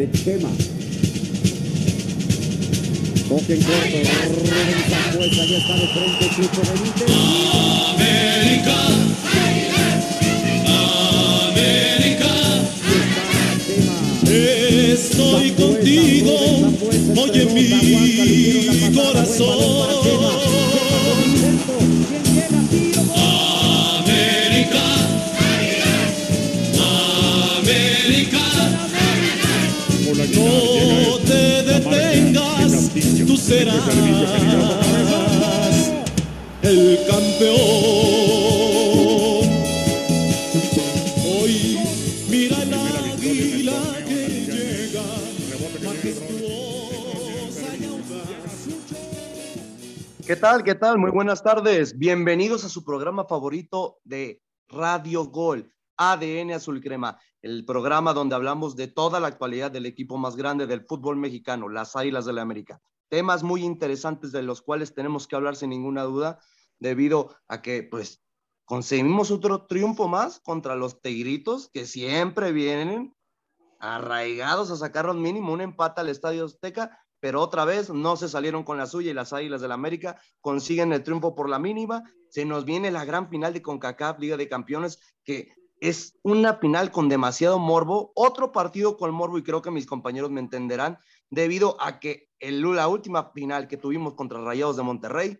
de Chema. Toque en corto, Rubén Zambuesa ya está de frente, Chucho Benítez. América, América, estoy contigo, oye mi corazón. Serás el campeón. Hoy mira el águila que llega, majestuosa y audaz. ¿Qué tal? ¿Qué tal? Muy buenas tardes. Bienvenidos a su programa favorito de Radio Gol, ADN Azul Crema, el programa donde hablamos de toda la actualidad del equipo más grande del fútbol mexicano, las Águilas de la América. Temas muy interesantes de los cuales tenemos que hablar sin ninguna duda, debido a que, pues, conseguimos otro triunfo más contra los Tigritos, que siempre vienen arraigados a sacarnos mínimo un empate al Estadio Azteca, pero otra vez no se salieron con la suya y las Águilas del la América consiguen el triunfo por la mínima. Se nos viene la gran final de CONCACAF, Liga de Campeones, que es una final con demasiado morbo, otro partido con morbo y creo que mis compañeros me entenderán, debido a que en la última final que tuvimos contra Rayados de Monterrey,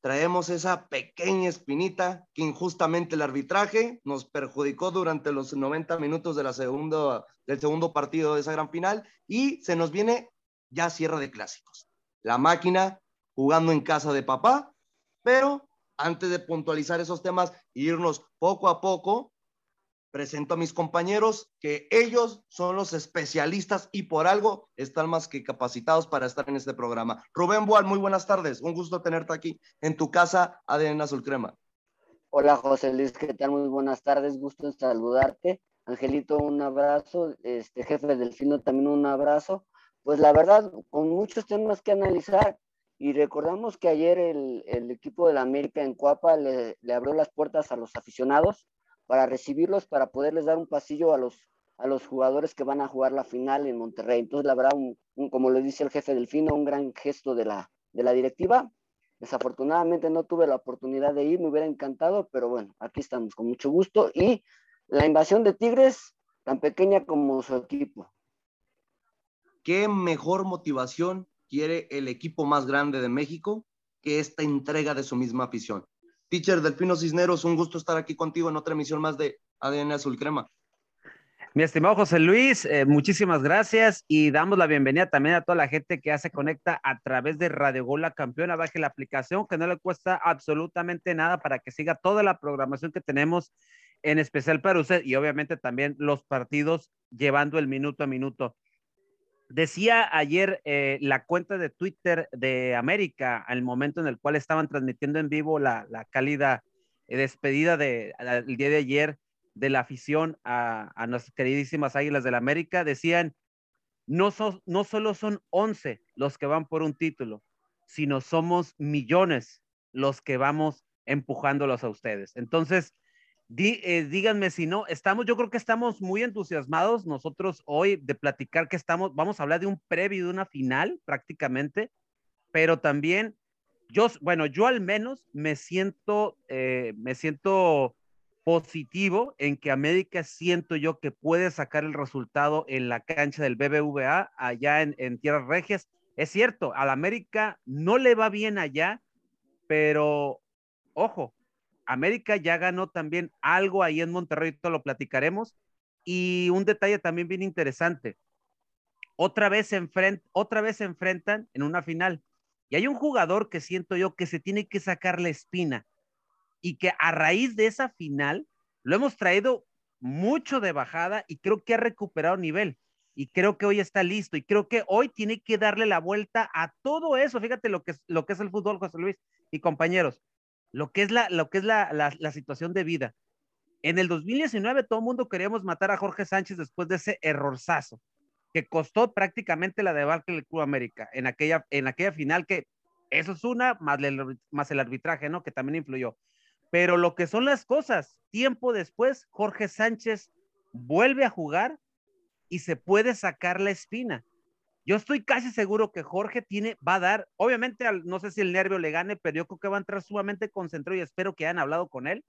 traemos esa pequeña espinita que injustamente el arbitraje nos perjudicó durante los 90 minutos de la segunda, del segundo partido de esa gran final y se nos viene ya cierre de clásicos. La máquina jugando en casa de papá, pero antes de puntualizar esos temas e irnos poco a poco, presento a mis compañeros que ellos son los especialistas y por algo están más que capacitados para estar en este programa. Rubén Boal, muy buenas tardes. Un gusto tenerte aquí en tu casa, ADN Azul Crema. Hola José Luis, ¿qué tal? Muy buenas tardes, gusto saludarte. Angelito, un abrazo. Este jefe Delfino, también un abrazo. Pues la verdad, con muchos temas que analizar. Y recordamos que ayer el, el equipo de la América en Cuapa le, le, abrió las puertas a los aficionados para recibirlos, para poderles dar un pasillo a los, a los jugadores que van a jugar la final en Monterrey. Entonces, la verdad, un, como lo dice el jefe Delfino, un gran gesto de la, de la directiva. Desafortunadamente no tuve la oportunidad de ir, me hubiera encantado, pero bueno, aquí estamos con mucho gusto. Y la invasión de Tigres, tan pequeña como su equipo. ¿Qué mejor motivación quiere el equipo más grande de México que esta entrega de su misma afición? Teacher Delfino Cisneros, un gusto estar aquí contigo en otra emisión más de ADN Azul Crema. Mi estimado José Luis, eh, muchísimas gracias y damos la bienvenida también a toda la gente que ya se conecta a través de Radio Gol La Campeona. Baje la aplicación que no le cuesta absolutamente nada para que siga toda la programación que tenemos en especial para usted y obviamente también los partidos llevando el minuto a minuto. Decía ayer eh, la cuenta de Twitter de América, al momento en el cual estaban transmitiendo en vivo la, la cálida eh, despedida de, el día de ayer de la afición a, a nuestras queridísimas Águilas del América, decían, no solo son 11 los que van por un título, sino somos millones los que vamos empujándolos a ustedes. Entonces, Eh, díganme si no, estamos, yo creo que estamos muy entusiasmados nosotros hoy de platicar que estamos, vamos a hablar de un previo, de una final prácticamente, pero también yo, bueno, yo al menos me siento, eh, me siento positivo en que América siento yo que puede sacar el resultado en la cancha del BBVA allá en, en Tierras Regias. Es cierto, al América no le va bien allá, pero ojo, América ya ganó también algo ahí en Monterrey, todo lo platicaremos. Y un detalle también bien interesante. Otra vez, se otra vez se enfrentan en una final. Y hay un jugador que siento yo que se tiene que sacar la espina y que a raíz de esa final lo hemos traído mucho de bajada y creo que ha recuperado nivel. Y creo que hoy está listo y creo que hoy tiene que darle la vuelta a todo eso. Fíjate lo que es, lo que es el fútbol, José Luis y compañeros lo que es la, lo que es la, la, situación de vida. En el 2019 todo el mundo queríamos matar a Jorge Sánchez después de ese errorzazo que costó prácticamente la debacle del Club América en aquella, en aquella final que eso es una, más el, más el arbitraje, ¿no? Que también influyó. Pero lo que son las cosas, tiempo después, Jorge Sánchez vuelve a jugar y se puede sacar la espina. Yo estoy casi seguro que Jorge tiene, va a dar, obviamente, no sé si el nervio le gane, pero yo creo que va a entrar sumamente concentrado y espero que hayan hablado con él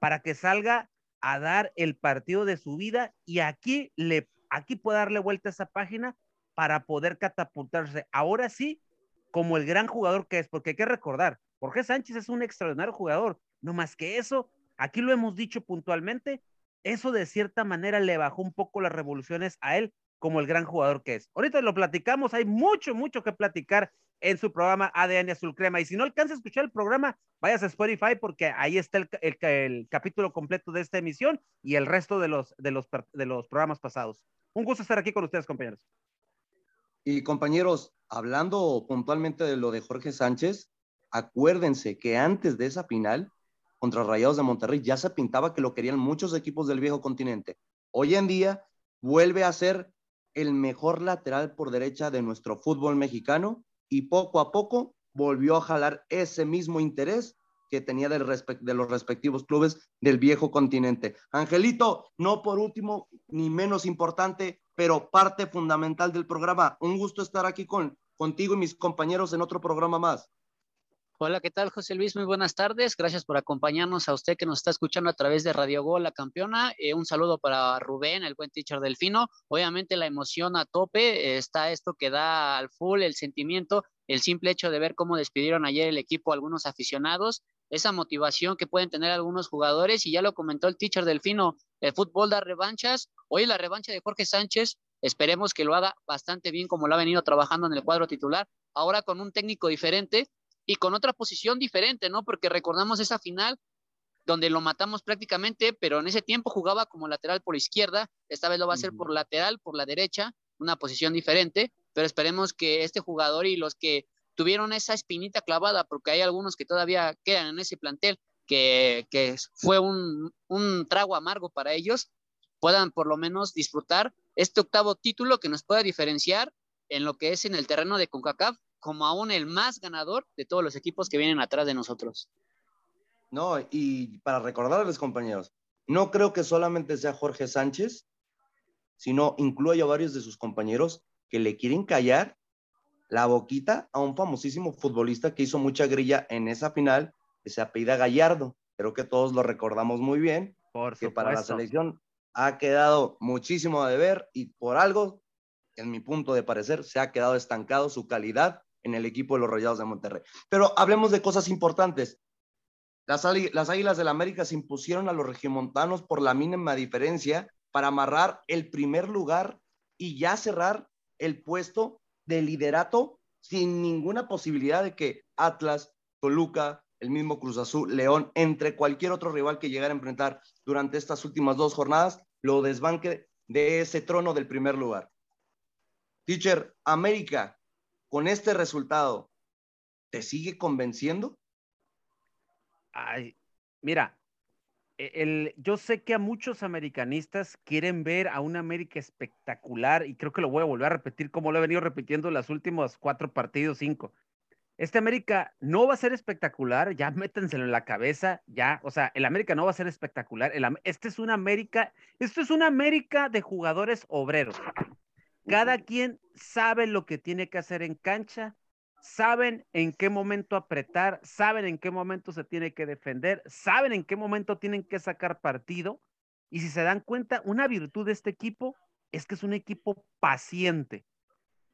para que salga a dar el partido de su vida y aquí le, aquí puede darle vuelta a esa página para poder catapultarse. Ahora sí, como el gran jugador que es, porque hay que recordar, Jorge Sánchez es un extraordinario jugador, no más que eso, aquí lo hemos dicho puntualmente, eso de cierta manera le bajó un poco las revoluciones a él como el gran jugador que es. Ahorita lo platicamos, hay mucho, mucho que platicar en su programa ADN Azul Crema. Y si no alcanza a escuchar el programa, vayas a Spotify porque ahí está el, el, capítulo completo de esta emisión y el resto de los, de, los, de los programas pasados. Un gusto estar aquí con ustedes, compañeros. Y compañeros, hablando puntualmente de lo de Jorge Sánchez, acuérdense que antes de esa final contra Rayados de Monterrey ya se pintaba que lo querían muchos equipos del viejo continente. Hoy en día vuelve a ser el mejor lateral por derecha de nuestro fútbol mexicano y poco a poco volvió a jalar ese mismo interés que tenía del de los respectivos clubes del viejo continente. Angelito, no por último ni menos importante, pero parte fundamental del programa. Un gusto estar aquí con, contigo y mis compañeros en otro programa más. Hola, ¿qué tal, José Luis? Muy buenas tardes. Gracias por acompañarnos a usted que nos está escuchando a través de Radio Gol, la campeona. Eh, un saludo para Rubén, el buen teacher Delfino. Obviamente la emoción a tope, está esto que da al full el sentimiento, el simple hecho de ver cómo despidieron ayer el equipo a algunos aficionados, esa motivación que pueden tener algunos jugadores, y ya lo comentó el teacher Delfino, el fútbol da revanchas. Hoy la revancha de Jorge Sánchez, esperemos que lo haga bastante bien como lo ha venido trabajando en el cuadro titular, ahora con un técnico diferente y con otra posición diferente, ¿no? Porque recordamos esa final donde lo matamos prácticamente, pero en ese tiempo jugaba como lateral por izquierda, esta vez lo va a hacer por lateral, por la derecha, una posición diferente, pero esperemos que este jugador y los que tuvieron esa espinita clavada, porque hay algunos que todavía quedan en ese plantel, que, que fue un, un trago amargo para ellos, puedan por lo menos disfrutar este octavo título que nos pueda diferenciar en lo que es en el terreno de CONCACAF como aún el más ganador de todos los equipos que vienen atrás de nosotros. No, y para recordarles, compañeros, no creo que solamente sea Jorge Sánchez, sino incluye a varios de sus compañeros que le quieren callar la boquita a un famosísimo futbolista que hizo mucha grilla en esa final, que se apellida Gallardo. Creo que todos lo recordamos muy bien, por que para la selección ha quedado muchísimo a deber y por algo, en mi punto de parecer, se ha quedado estancado su calidad en el equipo de los Rayados de Monterrey. Pero hablemos de cosas importantes. Las, las Águilas del América se impusieron a los regiomontanos por la mínima diferencia para amarrar el primer lugar y ya cerrar el puesto de liderato sin ninguna posibilidad de que Atlas, Toluca, el mismo Cruz Azul, León, entre cualquier otro rival que llegara a enfrentar durante estas últimas dos jornadas, lo desbanque de ese trono del primer lugar. Teacher, América con este resultado, ¿te sigue convenciendo? Ay, mira, e, el, yo sé que a muchos americanistas quieren ver a una América espectacular y creo que lo voy a volver a repetir como lo he venido repitiendo en los últimos cuatro partidos, cinco. Este América no va a ser espectacular, ya métenselo en la cabeza, ya, o sea, el América no va a ser espectacular. Este es una América, esto es una América de jugadores obreros. Cada quien sabe lo que tiene que hacer en cancha, saben en qué momento apretar, saben en qué momento se tiene que defender, saben en qué momento tienen que sacar partido. Y si se dan cuenta, una virtud de este equipo es que es un equipo paciente.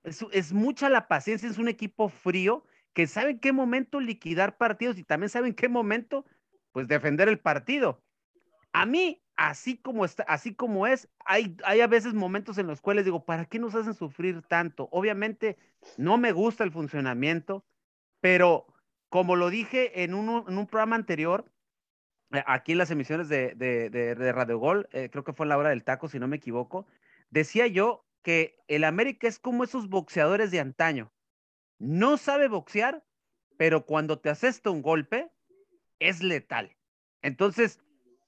Es, es mucha la paciencia, es un equipo frío que sabe en qué momento liquidar partidos y también sabe en qué momento, pues, defender el partido. A mí así como está, así como es, hay, hay a veces momentos en los cuales digo, ¿para qué nos hacen sufrir tanto? Obviamente no me gusta el funcionamiento, pero como lo dije en un, en un programa anterior, eh, aquí en las emisiones de, de, de, Radio Gol, eh, creo que fue la hora del taco, si no me equivoco, decía yo que el América es como esos boxeadores de antaño. No sabe boxear, pero cuando te asesta un golpe, es letal. Entonces,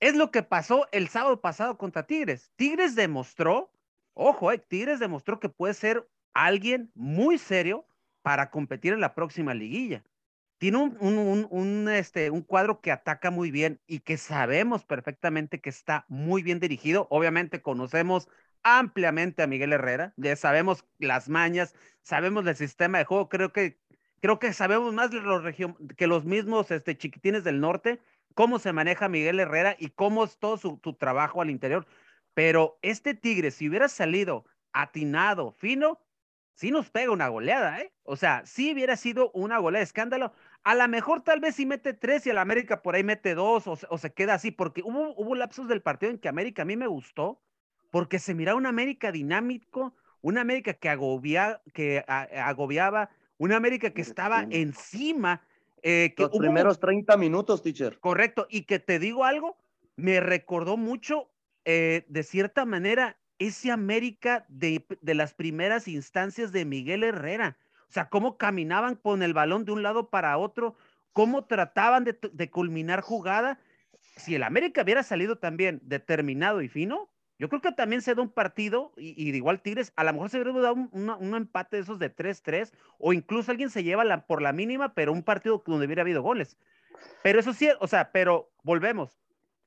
es lo que pasó el sábado pasado contra Tigres. Tigres demostró, ojo, eh, Tigres demostró que puede ser alguien muy serio para competir en la próxima liguilla. Tiene un, este, un cuadro que ataca muy bien y que sabemos perfectamente que está muy bien dirigido. Obviamente conocemos ampliamente a Miguel Herrera, ya sabemos las mañas, sabemos el sistema de juego, creo que, creo que sabemos más los que los mismos este, chiquitines del norte, cómo se maneja Miguel Herrera y cómo es todo su, trabajo al interior. Pero este Tigre, si hubiera salido atinado, fino, sí nos pega una goleada, ¿eh? O sea, sí hubiera sido una goleada de escándalo. A lo mejor tal vez sí mete tres y el América por ahí mete dos o, o se queda así, porque hubo, hubo lapsos del partido en que América a mí me gustó, porque se miraba un América dinámico, una América que, agobia, que agobiaba, una América que estaba encima. Eh, que Los primeros 30 minutos, teacher. Correcto, y que te digo algo, me recordó mucho, eh, de cierta manera, ese América de, de, las primeras instancias de Miguel Herrera. O sea, cómo caminaban con el balón de un lado para otro, cómo trataban de, de culminar jugada. Si el América hubiera salido también determinado y fino, yo creo que también se da un partido, y, de igual Tigres, a lo mejor se hubiera dado un, empate de esos de 3-3, o incluso alguien se lleva por la mínima, pero un partido donde hubiera habido goles. Pero eso sí, o sea, pero volvemos.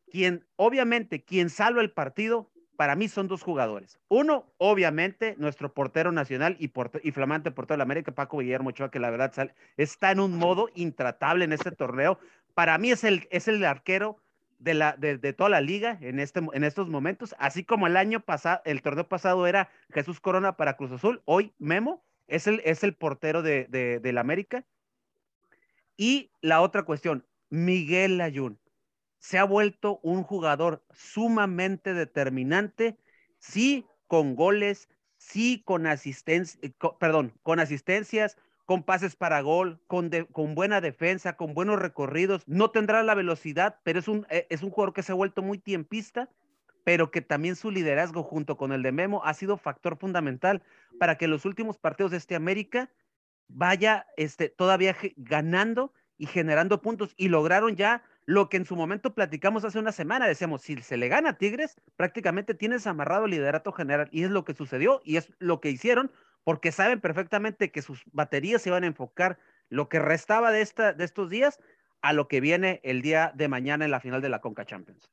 Quien, obviamente, quien salva el partido, para mí son dos jugadores. Uno, obviamente, nuestro portero nacional y, y flamante portero de la América, Paco Guillermo Ochoa, que la verdad está en un modo intratable en este torneo. Para mí es el, es el arquero de, la, toda la liga en, este, en estos momentos, así como el año pasado, el torneo pasado era Jesús Corona para Cruz Azul, hoy Memo es el, es el portero de, de, la América. Y la otra cuestión, Miguel Ayun se ha vuelto un jugador sumamente determinante, sí con goles, sí con asistencia, eh, perdón, con asistencias, con pases para gol, con, con buena defensa, con buenos recorridos. No tendrá la velocidad, pero es un, eh, es un jugador que se ha vuelto muy tiempista, pero que también su liderazgo junto con el de Memo ha sido factor fundamental para que los últimos partidos de este América vaya este, todavía ganando y generando puntos y lograron ya lo que en su momento platicamos hace una semana. Decíamos, si se le gana a Tigres, prácticamente tienes amarrado el liderato general y es lo que sucedió y es lo que hicieron porque saben perfectamente que sus baterías se van a enfocar lo que restaba de, esta, de estos días a lo que viene el día de mañana en la final de la Conca Champions.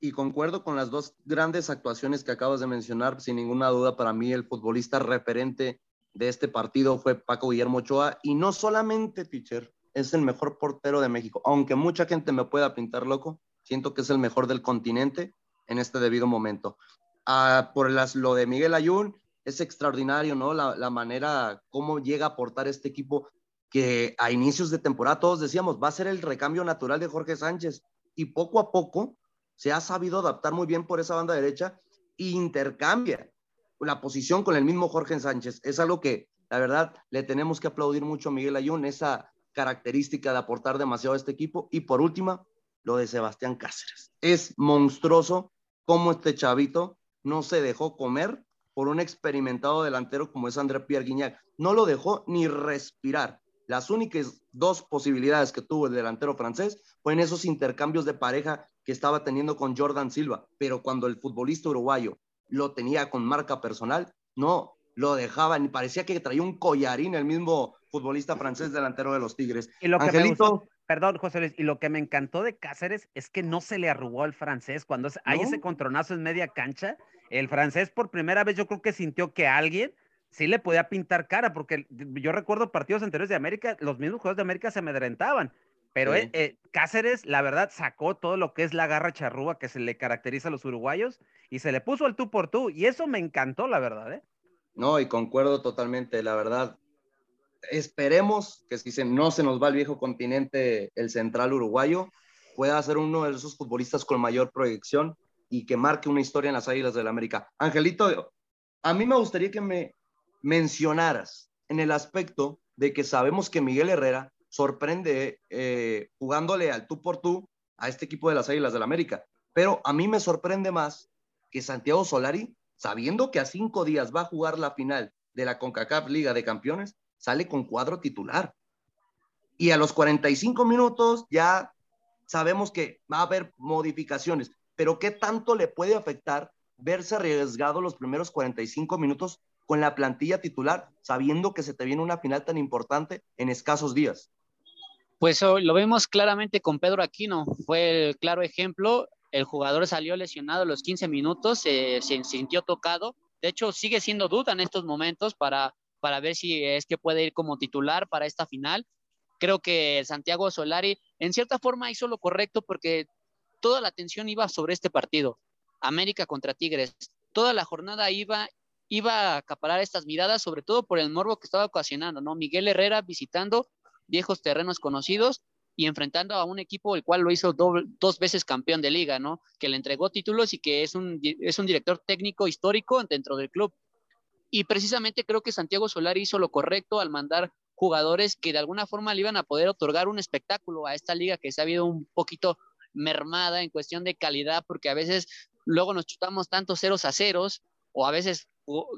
Y concuerdo con las dos grandes actuaciones que acabas de mencionar. Sin ninguna duda, para mí el futbolista referente de este partido fue Paco Guillermo Ochoa. Y no solamente, teacher, es el mejor portero de México. Aunque mucha gente me pueda pintar loco, siento que es el mejor del continente en este debido momento. Ah, por las, lo de Miguel Ayun, es extraordinario, ¿no? La, manera, cómo llega a aportar este equipo que a inicios de temporada todos decíamos, va a ser el recambio natural de Jorge Sánchez. Y poco a poco se ha sabido adaptar muy bien por esa banda derecha e intercambia la posición con el mismo Jorge Sánchez. Es algo que, la verdad, le tenemos que aplaudir mucho a Miguel Ayun, esa característica de aportar demasiado a este equipo. Y por última, lo de Sebastián Cáceres. Es monstruoso cómo este chavito no se dejó comer por un experimentado delantero como es André Pierre Guignac. No lo dejó ni respirar. Las únicas dos posibilidades que tuvo el delantero francés fue en esos intercambios de pareja que estaba teniendo con Jordan Silva, pero cuando el futbolista uruguayo lo tenía con marca personal, no lo dejaba, ni parecía que traía un collarín el mismo futbolista francés delantero de los Tigres. Y lo que Angelito, perdón, José Luis, y lo que me encantó de Cáceres es que no se le arrugó al francés cuando hay ese contronazo en media cancha el francés por primera vez yo creo que sintió que alguien sí le podía pintar cara, porque yo recuerdo partidos anteriores de América, los mismos jugadores de América se amedrentaban, pero eh, eh, Cáceres, la verdad, sacó todo lo que es la garra charrúa que se le caracteriza a los uruguayos y se le puso el tú por tú, y eso me encantó, la verdad, ¿eh? No, y concuerdo totalmente, la verdad. Esperemos que si se, no se nos va el viejo continente, el central uruguayo, pueda ser uno de esos futbolistas con mayor proyección y que marque una historia en las Águilas del la América. Angelito, a mí me gustaría que me mencionaras en el aspecto de que sabemos que Miguel Herrera sorprende eh, jugándole al tú por tú a este equipo de las Águilas del la América, pero a mí me sorprende más que Santiago Solari, sabiendo que a cinco días va a jugar la final de la CONCACAF Liga de Campeones, sale con cuadro titular. Y a los 45 minutos ya sabemos que va a haber modificaciones pero ¿qué tanto le puede afectar verse arriesgado los primeros 45 minutos con la plantilla titular, sabiendo que se te viene una final tan importante en escasos días? Pues lo vemos claramente con Pedro Aquino, fue el claro ejemplo. el jugador salió lesionado a los 15 minutos, se sintió tocado. De hecho, sigue siendo duda en estos momentos para, para ver si es que puede ir como titular para esta final. Creo que Santiago Solari en cierta forma hizo lo correcto porque toda la atención iba sobre este partido, América contra Tigres. Toda la jornada iba, iba a acaparar estas miradas, sobre todo por el morbo que estaba ocasionando, ¿no? Miguel Herrera visitando viejos terrenos conocidos y enfrentando a un equipo el cual lo hizo dos veces campeón de liga, ¿no? Que le entregó títulos y que es un, es un director técnico histórico dentro del club. Y precisamente creo que Santiago Solari hizo lo correcto al mandar jugadores que de alguna forma le iban a poder otorgar un espectáculo a esta liga que se ha habido un poquito mermada en cuestión de calidad, porque a veces luego nos chutamos tantos ceros a ceros o a veces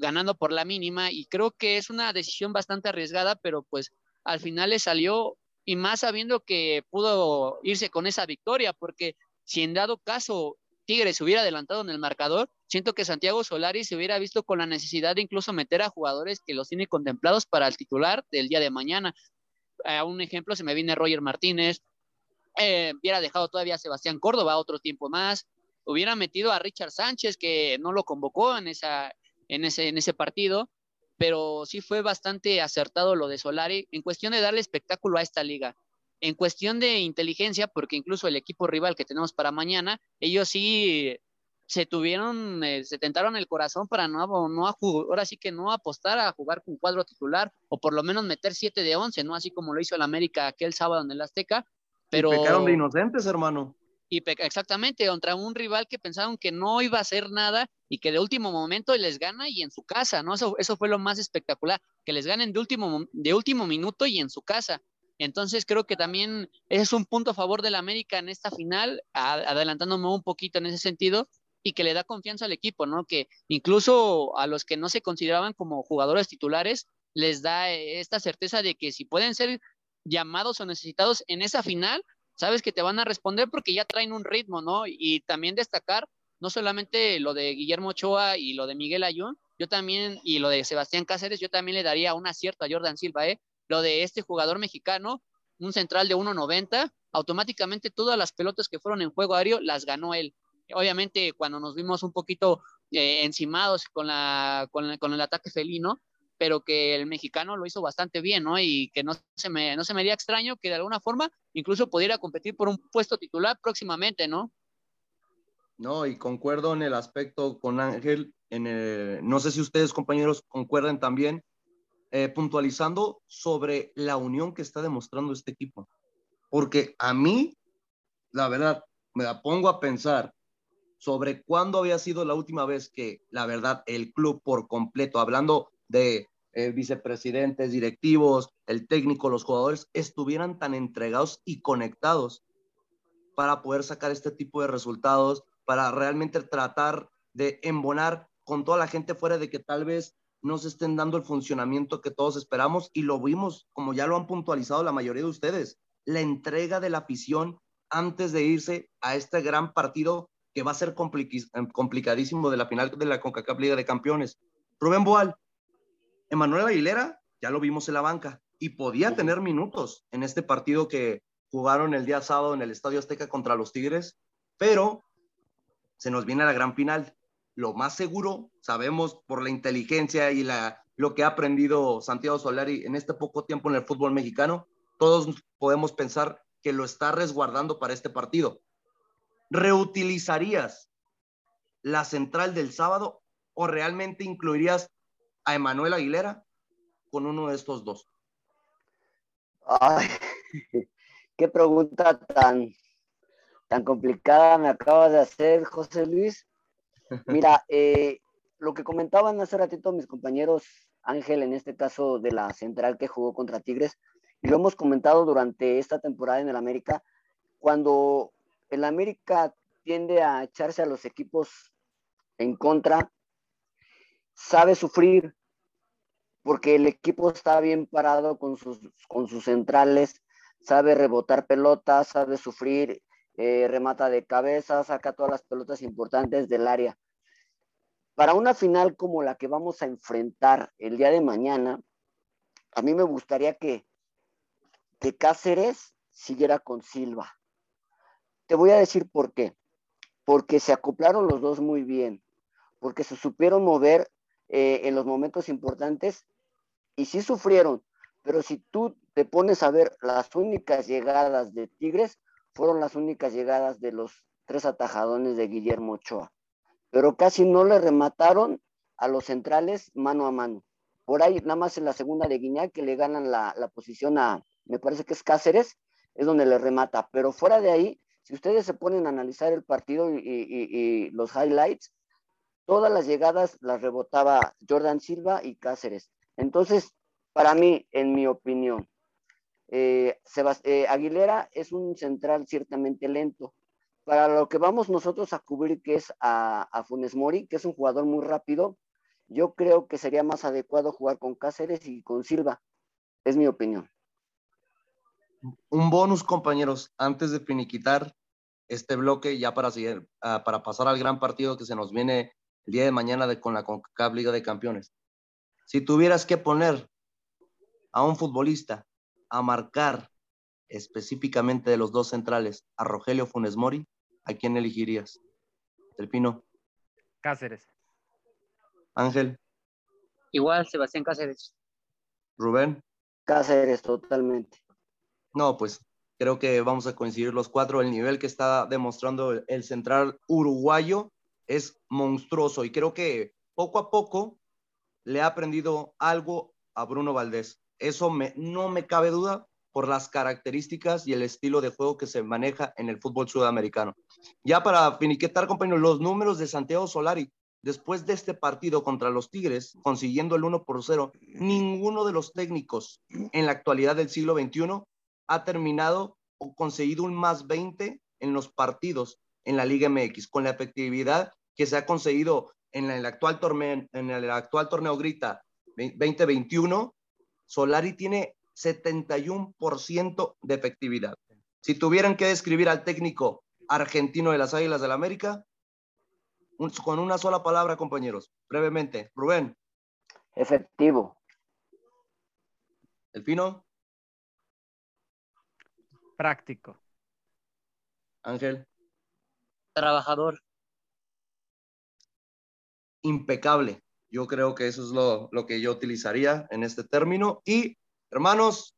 ganando por la mínima y creo que es una decisión bastante arriesgada, pero pues al final le salió y más sabiendo que pudo irse con esa victoria, porque si en dado caso Tigres se hubiera adelantado en el marcador, siento que Santiago Solari se hubiera visto con la necesidad de incluso meter a jugadores que los tiene contemplados para el titular del día de mañana. A un ejemplo se me viene Roger Martínez, eh, hubiera dejado todavía a Sebastián Córdoba otro tiempo más, hubiera metido a Richard Sánchez, que no lo convocó en ese partido, pero sí fue bastante acertado lo de Solari en cuestión de darle espectáculo a esta liga. En cuestión de inteligencia, porque incluso el equipo rival que tenemos para mañana, ellos sí se tuvieron, eh, se tentaron el corazón para no, no ahora sí que no apostar a jugar con cuadro titular, o por lo menos meter 7 de 11, ¿no? Así como lo hizo el América aquel sábado en el Azteca. Pero... pecaron de inocentes, hermano. Y exactamente, contra un rival que pensaron que no iba a hacer nada y que de último momento les gana y en su casa, ¿no? Eso, eso fue lo más espectacular, que les ganen de último, de último minuto y en su casa. Entonces creo que también es un punto a favor del América en esta final, adelantándome un poquito en ese sentido, y que le da confianza al equipo, ¿no? Que incluso a los que no se consideraban como jugadores titulares, les da esta certeza de que si pueden ser llamados o necesitados en esa final, sabes que te van a responder porque ya traen un ritmo, ¿no? Y también destacar no solamente lo de Guillermo Ochoa y lo de Miguel Ayun, yo también, y lo de Sebastián Cáceres, yo también le daría un acierto a Jordan Silva, ¿eh? Lo de este jugador mexicano, un central de 1.90, automáticamente todas las pelotas que fueron en juego aéreo las ganó él. Obviamente, cuando nos vimos un poquito eh, encimados con, la, con, con el ataque felino, pero que el mexicano lo hizo bastante bien, ¿no? Y que no se me, no se me haría extraño que de alguna forma incluso pudiera competir por un puesto titular próximamente, ¿no? No, y concuerdo en el aspecto con Ángel, en no sé si ustedes compañeros concuerdan también, eh, puntualizando sobre la unión que está demostrando este equipo. Porque a mí, la verdad, me la pongo a pensar sobre cuándo había sido la última vez que, la verdad, el club por completo, hablando de eh, vicepresidentes, directivos, el técnico, los jugadores, estuvieran tan entregados y conectados para poder sacar este tipo de resultados, para realmente tratar de embonar con toda la gente fuera de que tal vez no se estén dando el funcionamiento que todos esperamos y lo vimos, como ya lo han puntualizado la mayoría de ustedes, la entrega de la afición antes de irse a este gran partido que va a ser complicadísimo de la final de la CONCACAF Liga de Campeones. Rubén Boal, Emanuel Aguilera, ya lo vimos en la banca y podía tener minutos en este partido que jugaron el día sábado en el Estadio Azteca contra los Tigres, pero se nos viene la gran final. Lo más seguro, sabemos por la inteligencia y la, lo que ha aprendido Santiago Solari en este poco tiempo en el fútbol mexicano, todos podemos pensar que lo está resguardando para este partido. ¿Reutilizarías la central del sábado o realmente incluirías a Emanuel Aguilera con uno de estos dos? Ay, qué pregunta tan, tan complicada me acabas de hacer, José Luis. Mira, eh, lo que comentaban hace ratito mis compañeros, Ángel, en este caso de la central que jugó contra Tigres, y lo hemos comentado durante esta temporada en el América, cuando el América tiende a echarse a los equipos en contra, sabe sufrir, porque el equipo está bien parado con sus, con sus centrales, sabe rebotar pelotas, sabe sufrir, eh, remata de cabeza, saca todas las pelotas importantes del área. Para una final como la que vamos a enfrentar el día de mañana, a mí me gustaría que, que Cáceres siguiera con Silva. Te voy a decir por qué. porque se acoplaron los dos muy bien, porque se supieron mover eh, en los momentos importantes y sí sufrieron, pero si tú te pones a ver las únicas llegadas de Tigres, fueron las únicas llegadas de los tres atajadones de Guillermo Ochoa, pero casi no le remataron a los centrales mano a mano. Por ahí, nada más en la segunda de Guiñac, que le ganan la, la posición a, me parece que es Cáceres, es donde le remata, pero fuera de ahí, si ustedes se ponen a analizar el partido y, los highlights, todas las llegadas las rebotaba Jordan Silva y Cáceres. Entonces, para mí, en mi opinión, eh, eh, Aguilera es un central ciertamente lento. Para lo que vamos nosotros a cubrir, que es a, a, Funes Mori, que es un jugador muy rápido, yo creo que sería más adecuado jugar con Cáceres y con Silva. Es mi opinión un bonus, compañeros, antes de finiquitar este bloque, ya para, seguir, ah, para pasar al gran partido que se nos viene el día de mañana con la CONCACAF Liga de Campeones. Si tuvieras que poner a un futbolista a marcar específicamente de los dos centrales, a Rogelio Funes Mori, ¿a quién elegirías? Delfino. Cáceres. Ángel. Igual, Sebastián Cáceres. Rubén. Cáceres, totalmente. No, pues creo que vamos a coincidir los cuatro. El nivel que está demostrando el, central uruguayo es monstruoso y creo que poco a poco le ha aprendido algo a Bruno Valdés. Eso no me cabe duda por las características y el estilo de juego que se maneja en el fútbol sudamericano. Ya para finiquetar, compañeros, los números de Santiago Solari, después de este partido contra los Tigres, consiguiendo el 1 por 0, ninguno de los técnicos en la actualidad del siglo XXI ha terminado o conseguido un más 20 en los partidos en la Liga MX, con la efectividad que se ha conseguido en el actual torneo, en el actual torneo Grita 2021, Solari tiene 71% de efectividad. Si tuvieran que describir al técnico argentino de las Águilas del la América, con una sola palabra, compañeros, brevemente. Rubén. Efectivo. ¿El Pino? Práctico. Ángel. Trabajador. Impecable. Yo creo que eso es lo, lo que yo utilizaría en este término. Y, hermanos,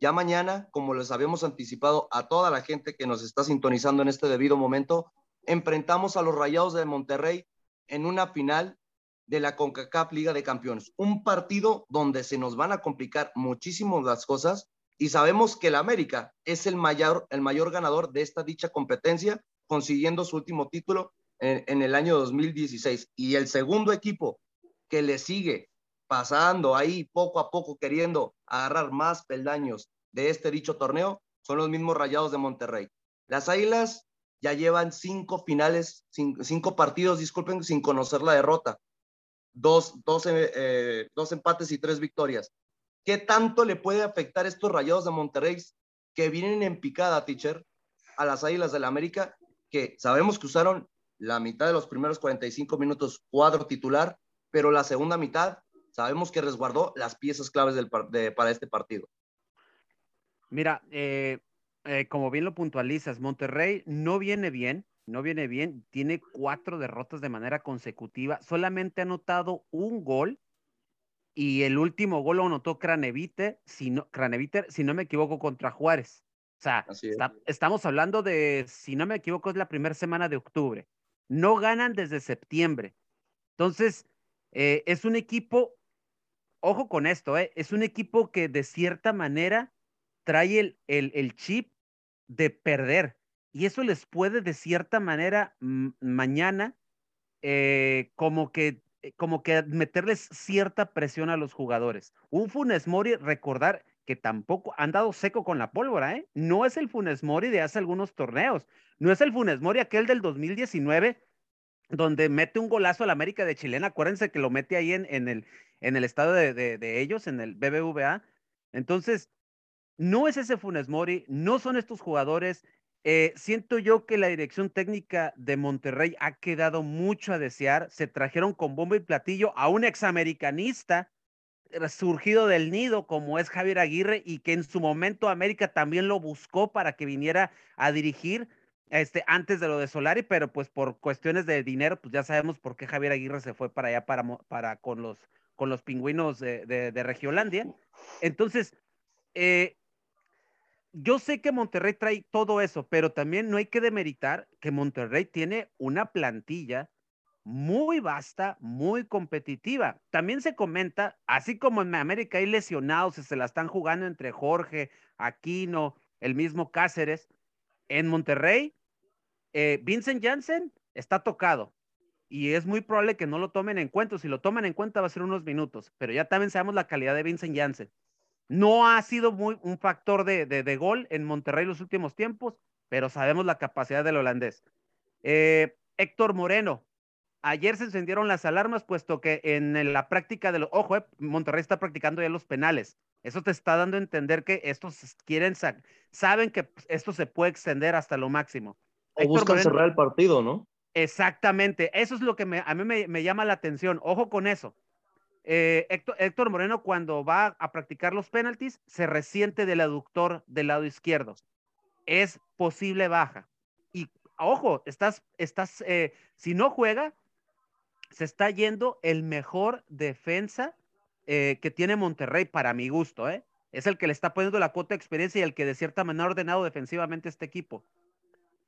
ya mañana, como les habíamos anticipado a toda la gente que nos está sintonizando en este debido momento, enfrentamos a los Rayados de Monterrey en una final de la CONCACAF Liga de Campeones. Un partido donde se nos van a complicar muchísimo las cosas y sabemos que el América es el mayor, el mayor ganador de esta dicha competencia, consiguiendo su último título en, el año 2016. Y el segundo equipo que le sigue pasando ahí poco a poco, queriendo agarrar más peldaños de este dicho torneo, son los mismos Rayados de Monterrey. Las Águilas ya llevan cinco finales, cinco, partidos, disculpen, sin conocer la derrota. Dos, dos, eh, dos empates y tres victorias. ¿Qué tanto le puede afectar estos rayados de Monterrey que vienen en picada, teacher, a las Águilas del la América, que sabemos que usaron la mitad de los primeros 45 minutos cuadro titular, pero la segunda mitad sabemos que resguardó las piezas claves del, para este partido. Mira, eh, eh, como bien lo puntualizas, Monterrey no viene bien, no viene bien, tiene cuatro derrotas de manera consecutiva, solamente ha anotado un gol y el último gol lo anotó Craneviter, si no, si no me equivoco, contra Juárez. O sea, estamos hablando de, si no me equivoco, es la primera semana de octubre. No ganan desde septiembre. Entonces, eh, es un equipo, ojo con esto, eh, es un equipo que de cierta manera trae el, chip de perder. Y eso les puede de cierta manera mañana eh, como que eh, como que meterles cierta presión a los jugadores. Un Funes Mori, recordar que tampoco han dado seco con la pólvora, ¿eh? No es el Funes Mori de hace algunos torneos, no es el Funes Mori aquel del 2019 donde mete un golazo al América de Chilena, acuérdense que lo mete ahí en, el, en el estado de, de ellos, en el BBVA. Entonces, no es ese Funes Mori, no son estos jugadores, eh, siento yo que la dirección técnica de Monterrey ha quedado mucho a desear. Se trajeron con bombo y platillo a un examericanista eh, surgido del nido como es Javier Aguirre y que en su momento América también lo buscó para que viniera a dirigir. Este, antes de lo de Solari, pero pues por cuestiones de dinero, pues ya sabemos por qué Javier Aguirre se fue para allá para, para con, los, con los pingüinos de, de, Regiolandia. Entonces, eh, yo sé que Monterrey trae todo eso, pero también no hay que demeritar que Monterrey tiene una plantilla muy vasta, muy competitiva. También se comenta, así como en América hay lesionados y se la están jugando entre Jorge, Aquino, el mismo Cáceres, en Monterrey, eh, Vincent Janssen está tocado y es muy probable que no lo tomen en cuenta. Si lo toman en cuenta va a ser unos minutos, pero ya también sabemos la calidad de Vincent Janssen. No ha sido muy, un factor de, de, gol en Monterrey los últimos tiempos, pero sabemos la capacidad del holandés. Eh, Héctor Moreno, ayer se encendieron las alarmas, puesto que en la práctica de los, ojo, eh, Monterrey está practicando ya los penales. Eso te está dando a entender que estos quieren, saben que esto se puede extender hasta lo máximo. O buscan cerrar el partido, ¿no? Exactamente, eso es lo que a mí me, llama la atención. Ojo con eso. Eh, Héctor, Moreno cuando va a practicar los penaltis se resiente del aductor del lado izquierdo. Es posible baja. Y ojo, estás, estás, eh, si no juega, se está yendo el mejor defensa eh, que tiene Monterrey para mi gusto, ¿eh? Es el que le está poniendo la cuota de experiencia y el que de cierta manera ha ordenado defensivamente este equipo.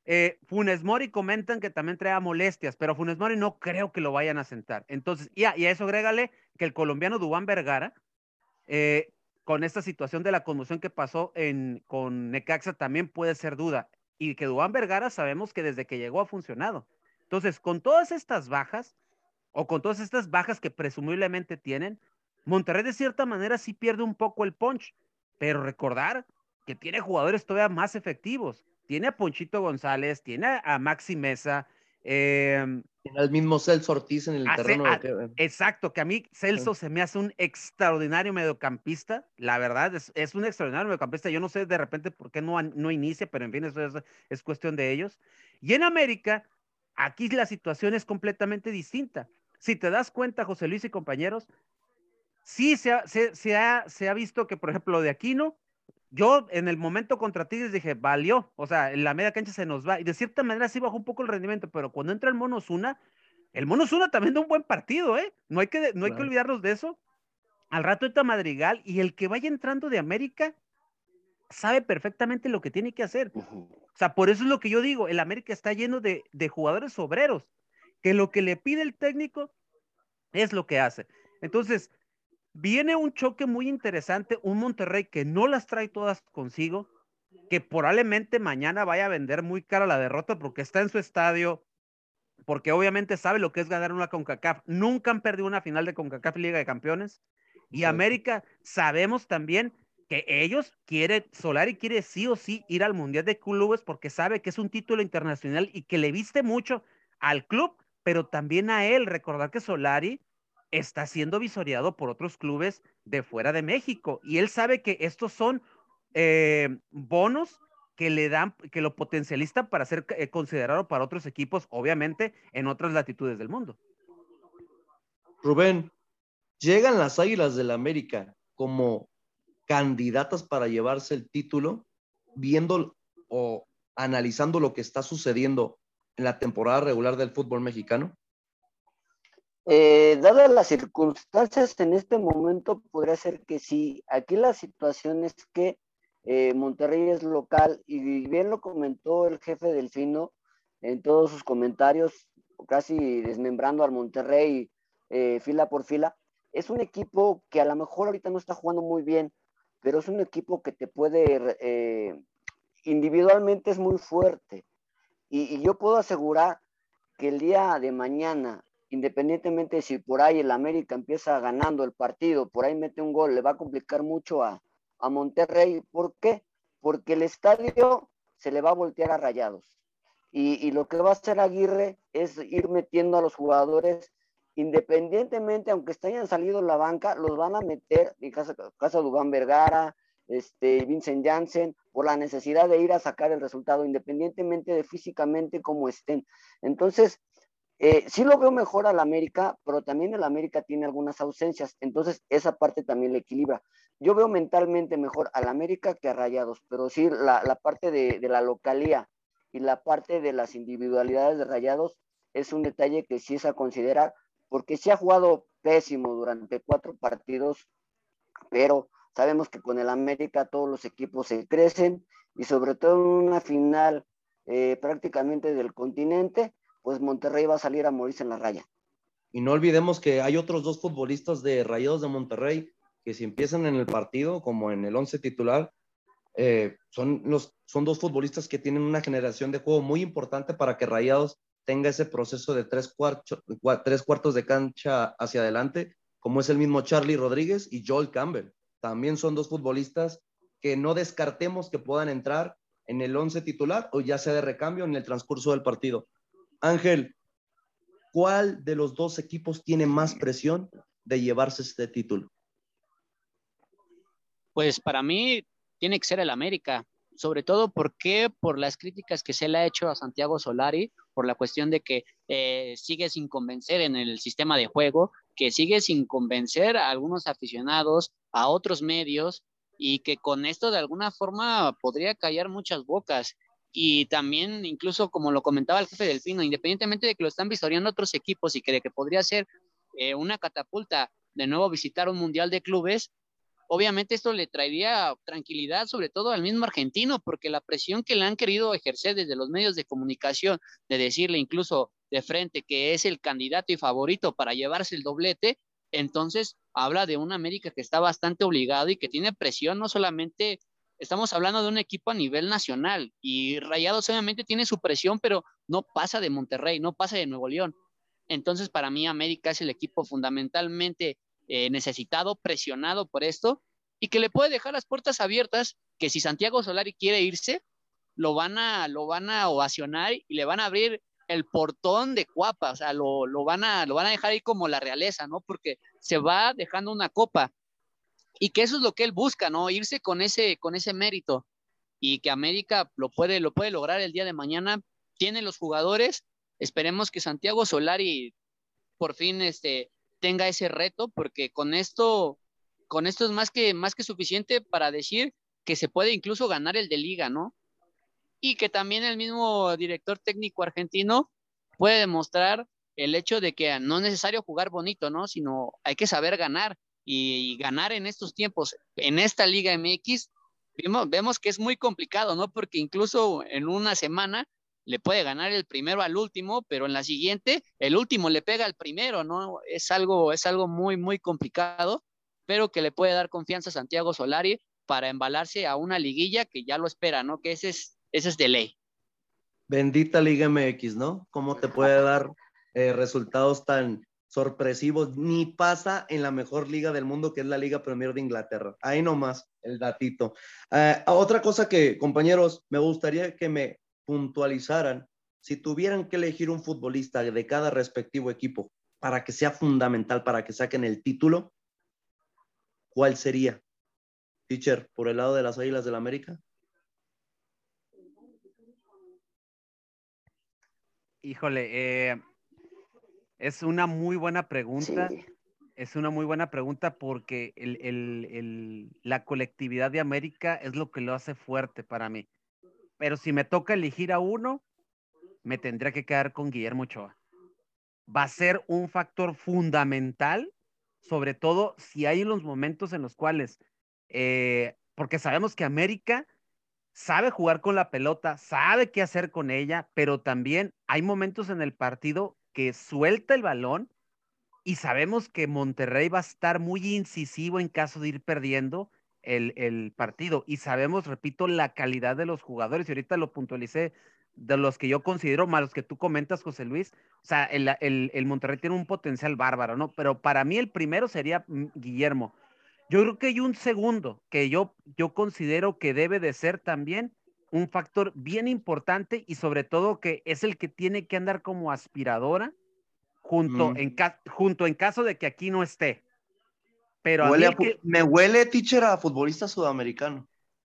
Eh, Funes Mori comentan que también trae molestias, pero Funes Mori no creo que lo vayan a sentar. Entonces, y a, y a eso agrégale que el colombiano Dubán Vergara, eh, con esta situación de la conmoción que pasó en, con Necaxa, también puede ser duda. Y que Dubán Vergara sabemos que desde que llegó ha funcionado. Entonces, con todas estas bajas, o con todas estas bajas que presumiblemente tienen, Monterrey de cierta manera sí pierde un poco el punch, pero recordar que tiene jugadores todavía más efectivos tiene a Ponchito González, tiene a Maxi Mesa. Eh, tiene al mismo Celso Ortiz en el terreno. de... Exacto, que a mí Celso se me hace un extraordinario mediocampista, la verdad, es, un extraordinario mediocampista. Yo no sé de repente por qué no, no inicia, pero en fin, eso es, cuestión de ellos. Y en América, aquí la situación es completamente distinta. Si te das cuenta, José Luis y compañeros, sí se ha, se, ha, se ha visto que, por ejemplo, de Aquino yo en el momento contra Tigres dije, valió, o sea, en la media cancha se nos va, y de cierta manera sí bajó un poco el rendimiento, pero cuando entra el Mono Zuna, el Mono Zuna también da un buen partido, ¿eh? No hay que, no hay que olvidarnos de eso. Al rato está Madrigal, y el que vaya entrando de América sabe perfectamente lo que tiene que hacer. O sea, por eso es lo que yo digo, el América está lleno de, de jugadores obreros, que lo que le pide el técnico es lo que hace. Entonces, Viene un choque muy interesante, un Monterrey que no las trae todas consigo, que probablemente mañana vaya a vender muy cara la derrota porque está en su estadio, porque obviamente sabe lo que es ganar una CONCACAF. Nunca han perdido una final de CONCACAF Liga de Campeones. Y América, sabemos también que ellos quieren, Solari quiere sí o sí ir al Mundial de Clubes porque sabe que es un título internacional y que le viste mucho al club, pero también a él. Recordar que Solari está siendo visoreado por otros clubes de fuera de México y él sabe que estos son eh, bonos que le dan, que lo potencializan para ser eh, considerado para otros equipos, obviamente en otras latitudes del mundo. Rubén, llegan las Águilas del la América como candidatas para llevarse el título, viendo o analizando lo que está sucediendo en la temporada regular del fútbol mexicano? Eh, dadas las circunstancias en este momento, podría ser que sí. Aquí la situación es que eh, Monterrey es local y bien lo comentó el jefe Delfino en todos sus comentarios, casi desmembrando al Monterrey eh, fila por fila. Es un equipo que a lo mejor ahorita no está jugando muy bien, pero es un equipo que te puede, individualmente es muy fuerte. y yo puedo asegurar que el día de mañana independientemente si por ahí el América empieza ganando el partido, por ahí mete un gol, le va a complicar mucho a, Monterrey. ¿Por qué? Porque el estadio se le va a voltear a rayados. Y, lo que va a hacer Aguirre es ir metiendo a los jugadores, independientemente, aunque hayan salido la banca, los van a meter, en casa, casa Dubán Vergara, este, Vincent Janssen, por la necesidad de ir a sacar el resultado, independientemente de físicamente cómo estén. Entonces, eh, sí lo veo mejor al América, pero también el América tiene algunas ausencias, entonces esa parte también le equilibra. Yo veo mentalmente mejor al América que a Rayados, pero sí la, parte de, la localía y la parte de las individualidades de Rayados es un detalle que sí es a considerar, porque sí ha jugado pésimo durante cuatro partidos, pero sabemos que con el América todos los equipos se crecen y sobre todo en una final eh, prácticamente del continente, pues Monterrey va a salir a morirse en la raya. Y no olvidemos que hay otros dos futbolistas de Rayados de Monterrey que si empiezan en el partido, como en el once titular, eh, son, los, son dos futbolistas que tienen una generación de juego muy importante para que Rayados tenga ese proceso de tres, tres cuartos de cancha hacia adelante, como es el mismo Charlie Rodríguez y Joel Campbell. También son dos futbolistas que no descartemos que puedan entrar en el once titular o ya sea de recambio en el transcurso del partido. Ángel, ¿cuál de los dos equipos tiene más presión de llevarse este título? Pues para mí tiene que ser el América, sobre todo porque por las críticas que se le ha hecho a Santiago Solari, por la cuestión de que eh, sigue sin convencer en el sistema de juego, que sigue sin convencer a algunos aficionados, a otros medios, y que con esto de alguna forma podría callar muchas bocas. Y también, incluso como lo comentaba el jefe del Pino, independientemente de que lo están visoreando otros equipos y que, de que podría ser eh, una catapulta de nuevo visitar un mundial de clubes, obviamente esto le traería tranquilidad, sobre todo al mismo argentino, porque la presión que le han querido ejercer desde los medios de comunicación, de decirle incluso de frente que es el candidato y favorito para llevarse el doblete, entonces habla de un América que está bastante obligado y que tiene presión, no solamente estamos hablando de un equipo a nivel nacional y Rayados obviamente tiene su presión, pero no pasa de Monterrey, no pasa de Nuevo León. Entonces, para mí, América es el equipo fundamentalmente eh, necesitado, presionado por esto y que le puede dejar las puertas abiertas, que si Santiago Solari quiere irse, lo van a, lo van a ovacionar y le van a abrir el portón de Cuapa, o sea, lo, lo, van a, lo van a dejar ahí como la realeza, ¿no? Porque se va dejando una copa y que eso es lo que él busca, ¿no? Irse con ese, con ese mérito y que América lo puede, lo puede lograr el día de mañana, tiene los jugadores, esperemos que Santiago Solari por fin este, tenga ese reto, porque con esto, con esto es más que, más que suficiente para decir que se puede incluso ganar el de liga, ¿no? y que también el mismo director técnico argentino puede demostrar el hecho de que no es necesario jugar bonito, ¿no? Sino hay que saber ganar y, ganar en estos tiempos, en esta Liga MX, vemos, que es muy complicado, ¿no? Porque incluso en una semana le puede ganar el primero al último, pero en la siguiente el último le pega al primero, ¿no? Es algo, es algo muy, muy complicado, pero que le puede dar confianza a Santiago Solari para embalarse a una liguilla que ya lo espera, ¿no? Que ese es ese es de ley. Bendita Liga MX, ¿no? ¿Cómo te puede dar eh, resultados tan sorpresivos? Ni pasa en la mejor liga del mundo, que es la Liga Premier de Inglaterra. Ahí nomás, el datito. Eh, otra cosa que, compañeros, me gustaría que me puntualizaran, si tuvieran que elegir un futbolista de cada respectivo equipo para que sea fundamental, para que saquen el título, ¿cuál sería? Teacher, por el lado de las Águilas del la América. Híjole, eh, es una muy buena pregunta. Es una muy buena pregunta porque la colectividad de América es lo que lo hace fuerte para mí. Pero si me toca elegir a uno, me tendría que quedar con Guillermo Ochoa. Va a ser un factor fundamental, sobre todo si hay los momentos en los cuales, eh, porque sabemos que América sabe jugar con la pelota, sabe qué hacer con ella, pero también hay momentos en el partido que suelta el balón y sabemos que Monterrey va a estar muy incisivo en caso de ir perdiendo el, partido. Y sabemos, repito, la calidad de los jugadores. Y ahorita lo puntualicé de los que yo considero, más los que tú comentas, José Luis. O sea, el, el Monterrey tiene un potencial bárbaro, ¿no? Pero para mí el primero sería mm, Guillermo. Yo creo que hay un segundo que yo, yo considero que debe de ser también un factor bien importante y sobre todo que es el que tiene que andar como aspiradora junto, en, junto en caso de que aquí no esté. Pero me huele, teacher, a futbolista sudamericano.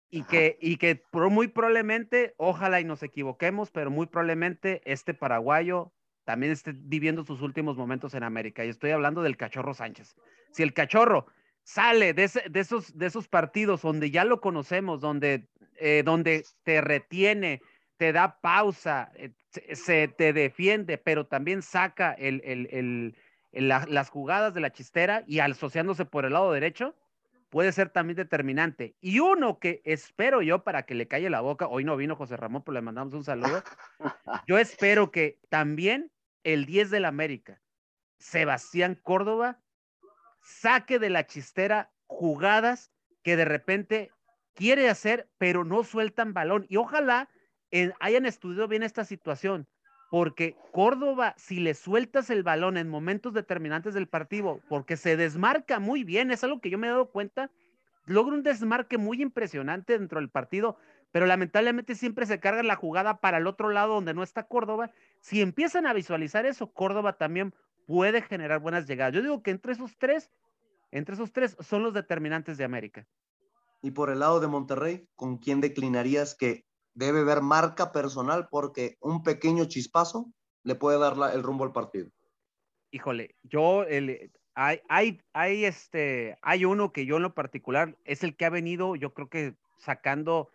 Y que, y que muy probablemente, ojalá y nos equivoquemos, pero muy probablemente este paraguayo también esté viviendo sus últimos momentos en América. Y estoy hablando del cachorro Sánchez. Si el cachorro sale de, esos, de esos partidos donde ya lo conocemos, donde, eh, donde te retiene, te da pausa, eh, se, te defiende, pero también saca el, el, las jugadas de la chistera y asociándose por el lado derecho, puede ser también determinante. Y uno que espero yo para que le calle la boca, hoy no vino José Ramón, pero le mandamos un saludo. Yo espero que también el 10 del América, Sebastián Córdoba, saque de la chistera jugadas que de repente quiere hacer, pero no sueltan balón. Y ojalá hayan estudiado bien esta situación, porque Córdoba, si le sueltas el balón en momentos determinantes del partido, porque se desmarca muy bien, es algo que yo me he dado cuenta, logra un desmarque muy impresionante dentro del partido, pero lamentablemente siempre se carga la jugada para el otro lado donde no está Córdoba. Si empiezan a visualizar eso, Córdoba también puede generar buenas llegadas. Yo digo que entre esos tres, entre esos tres son los determinantes de América. Y por el lado de Monterrey, ¿con quién declinarías que debe ver marca personal porque un pequeño chispazo le puede dar el rumbo al partido? Híjole, yo hay, hay, hay, este, hay uno que yo en lo particular es el que ha venido, yo creo que sacando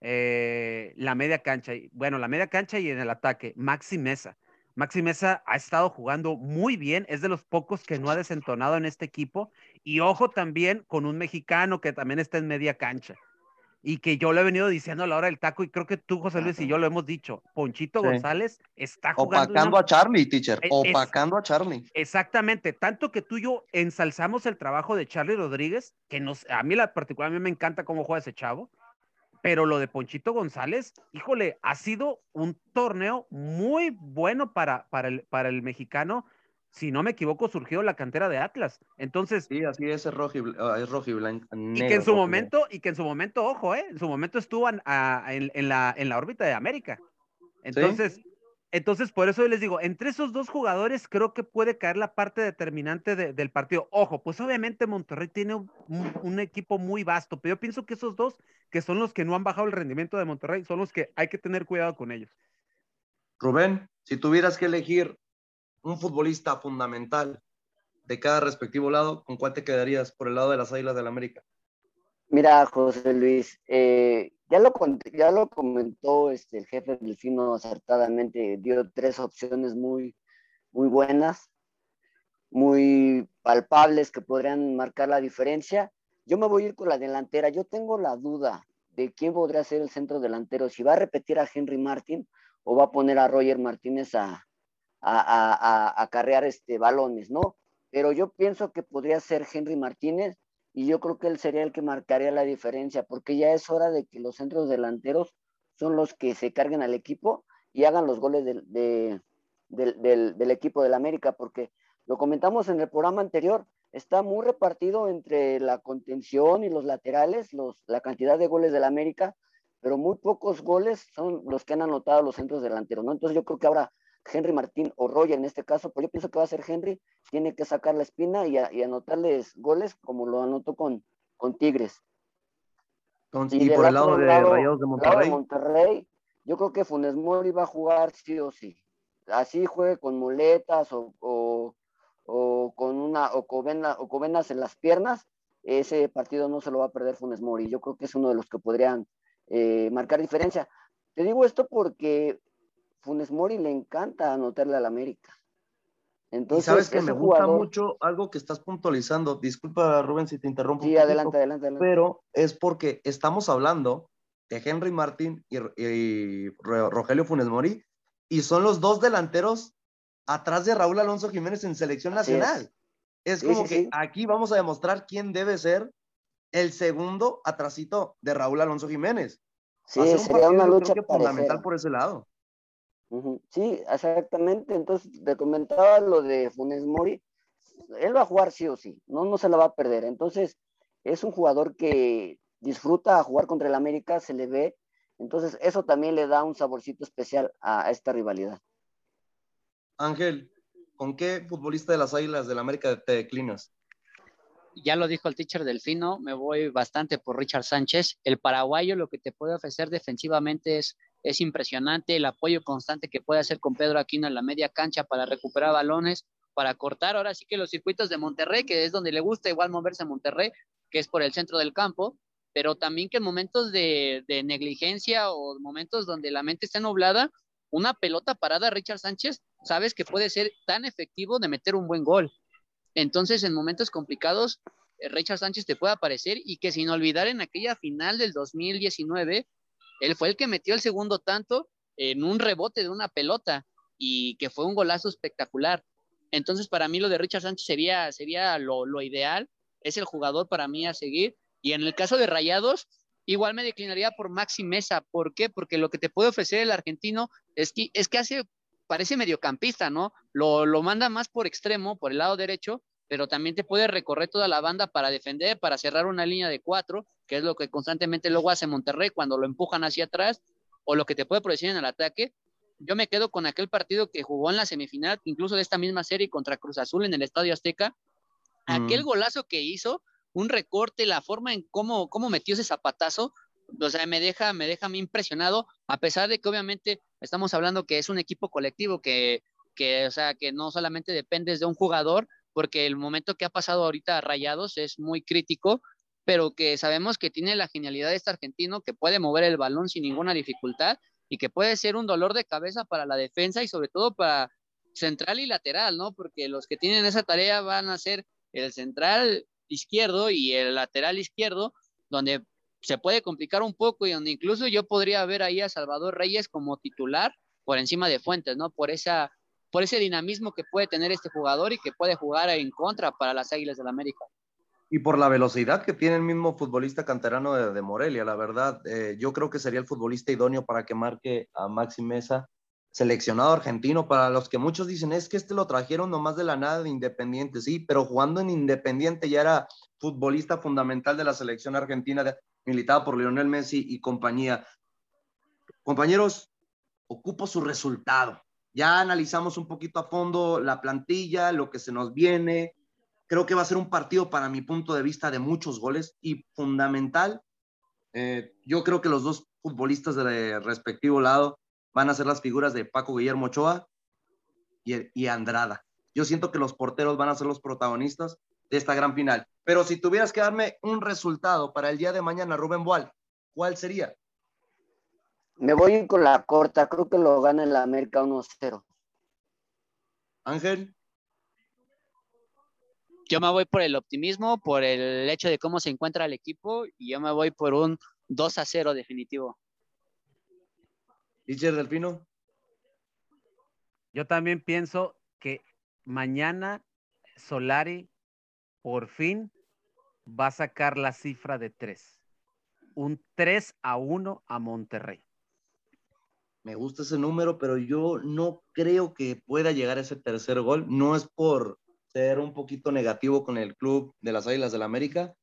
eh, la media cancha, bueno, la media cancha y en el ataque, Maxi Mesa. Maxi Mesa ha estado jugando muy bien, es de los pocos que no ha desentonado en este equipo. Y ojo también con un mexicano que también está en media cancha. Y que yo lo he venido diciendo a la hora del taco, y creo que tú, José Luis, y yo lo hemos dicho. Ponchito González está jugando. Opacando a Charlie, teacher. Opacando a Charlie. Exactamente. Tanto que tú y yo ensalzamos el trabajo de Charlie Rodríguez, que nos, a mí la particular, a mí me encanta cómo juega ese chavo pero lo de Ponchito González, híjole, ha sido un torneo muy bueno para, para, el, para el mexicano. Si no me equivoco, surgió la cantera de Atlas. Entonces. Sí, así es, es rojo y, ah, es rojo y blanco. y que en su momento, y que en su momento, ojo, eh, en su momento estuvo en, en, la, en la órbita de América. Entonces, entonces, por eso yo les digo, entre esos dos jugadores creo que puede caer la parte determinante del partido. Ojo, pues obviamente Monterrey tiene un, equipo muy vasto, pero yo pienso que esos dos, que son los que no han bajado el rendimiento de Monterrey, son los que hay que tener cuidado con ellos. Rubén, si tuvieras que elegir un futbolista fundamental de cada respectivo lado, ¿con cuál te quedarías por el lado de las Águilas del la América? Mira, José Luis, eh, ya lo, ya lo comentó este, el jefe Delfino acertadamente, dio tres opciones muy, muy buenas, muy palpables que podrían marcar la diferencia. Yo me voy a ir con la delantera. Yo tengo la duda de quién podría ser el centro delantero, si va a repetir a Henry Martin o va a poner a Roger Martínez a, a, a, carrear este, balones, ¿no? Pero yo pienso que podría ser Henry Martínez y yo creo que él sería el que marcaría la diferencia, porque ya es hora de que los centros delanteros son los que se carguen al equipo y hagan los goles del, del, del, equipo del América, porque lo comentamos en el programa anterior, está muy repartido entre la contención y los laterales, los, la cantidad de goles del América, pero muy pocos goles son los que han anotado los centros delanteros, ¿no? Entonces yo creo que ahora Henry Martín o Roger en este caso, pues yo pienso que va a ser Henry, tiene que sacar la espina y, anotarles goles como lo anotó con, con Tigres. y, por el lado de Rayados de Monterrey. Monterrey. Yo creo que Funes Mori va a jugar sí o sí. Así juegue con muletas o, o, con una o, covena, o covenas en las piernas, ese partido no se lo va a perder Funes Mori. Yo creo que es uno de los que podrían eh, marcar diferencia. Te digo esto porque Funes Mori le encanta anotarle al América. Entonces, sabes que me gusta mucho algo que estás puntualizando. Disculpa, Rubén, si te interrumpo. Sí, adelante, adelante, adelante. Pero es porque estamos hablando de Henry Martín y, Rogelio Funes Mori, y son los dos delanteros atrás de Raúl Alonso Jiménez en selección nacional. Es, como que aquí vamos a demostrar quién debe ser el segundo atrasito de Raúl Alonso Jiménez. Sí, sería una lucha fundamental por ese lado. Sí, exactamente. Entonces, te comentaba lo de Funes Mori. Él va a jugar sí o sí, no, no se la va a perder. Entonces, es un jugador que disfruta jugar contra el América, se le ve. Entonces, eso también le da un saborcito especial a, esta rivalidad. Ángel, ¿con qué futbolista de las Águilas del América te declinas? ya lo dijo el teacher Delfino, me voy bastante por Richard Sánchez. El paraguayo lo que te puede ofrecer defensivamente es es impresionante el apoyo constante que puede hacer con Pedro Aquino en la media cancha para recuperar balones, para cortar ahora sí que los circuitos de Monterrey, que es donde le gusta igual moverse a Monterrey, que es por el centro del campo. pero también que en momentos de, negligencia o momentos donde la mente está nublada, una pelota parada a Richard Sánchez, sabes que puede ser tan efectivo de meter un buen gol. Entonces, en momentos complicados, eh, Richard Sánchez te puede aparecer y que sin olvidar en aquella final del 2019, él fue el que metió el segundo tanto en un rebote de una pelota y que fue un golazo espectacular. Entonces, para mí lo de Richard Sánchez sería, sería lo, lo ideal, es el jugador para mí a seguir. Y en el caso de Rayados, igual me declinaría por Maxi Mesa. ¿Por qué? Porque lo que te puede ofrecer el argentino es que, es que hace, parece mediocampista, ¿no? Lo, lo manda más por extremo, por el lado derecho, pero también te puede recorrer toda la banda para defender, para cerrar una línea de cuatro, que es lo que constantemente luego hace Monterrey cuando lo empujan hacia atrás, o lo que te puede producir en el ataque. Yo me quedo con aquel partido que jugó en la semifinal, incluso de esta misma serie contra Cruz Azul en el Estadio Azteca. Aquel golazo que hizo, un recorte, la forma en cómo, cómo metió ese zapatazo, o sea, me deja, me deja a mí impresionado, a pesar de que obviamente estamos hablando que es un equipo colectivo, que, que, o sea, que no solamente dependes de un jugador, porque el momento que ha pasado ahorita a Rayados es muy crítico, pero que sabemos que tiene la genialidad de este argentino, que puede mover el balón sin ninguna dificultad y que puede ser un dolor de cabeza para la defensa y sobre todo para central y lateral, ¿no? Porque los que tienen esa tarea van a ser el central izquierdo y el lateral izquierdo, donde se puede complicar un poco y donde incluso yo podría ver ahí a Salvador Reyes como titular por encima de Fuentes, ¿no? Por esa por ese dinamismo que puede tener este jugador y que puede jugar en contra para las Águilas del la América. Y por la velocidad que tiene el mismo futbolista canterano de, Morelia, la verdad, eh, yo creo que sería el futbolista idóneo para que marque a Maxi Mesa, seleccionado argentino, para los que muchos dicen, es que este lo trajeron nomás de la nada de Independiente, sí, pero jugando en Independiente ya era futbolista fundamental de la selección argentina, de, militada por Lionel Messi y compañía. Compañeros, ocupo su resultado. Ya analizamos un poquito a fondo la plantilla, lo que se nos viene. Creo que va a ser un partido, para mi punto de vista, de muchos goles y fundamental. Eh, yo creo que los dos futbolistas del respectivo lado van a ser las figuras de Paco Guillermo Ochoa y, y Andrada. Yo siento que los porteros van a ser los protagonistas de esta gran final. Pero si tuvieras que darme un resultado para el día de mañana, Rubén Boal, ¿cuál sería? Me voy con la corta, creo que lo gana el América 1-0. Ángel. Yo me voy por el optimismo, por el hecho de cómo se encuentra el equipo y yo me voy por un 2 0 definitivo. Richard Delfino. Yo también pienso que mañana Solari por fin va a sacar la cifra de 3. Un 3 a 1 a Monterrey me gusta ese número, pero yo no creo que pueda llegar a ese tercer gol. No es por ser un poquito negativo con el club de las Águilas del la América,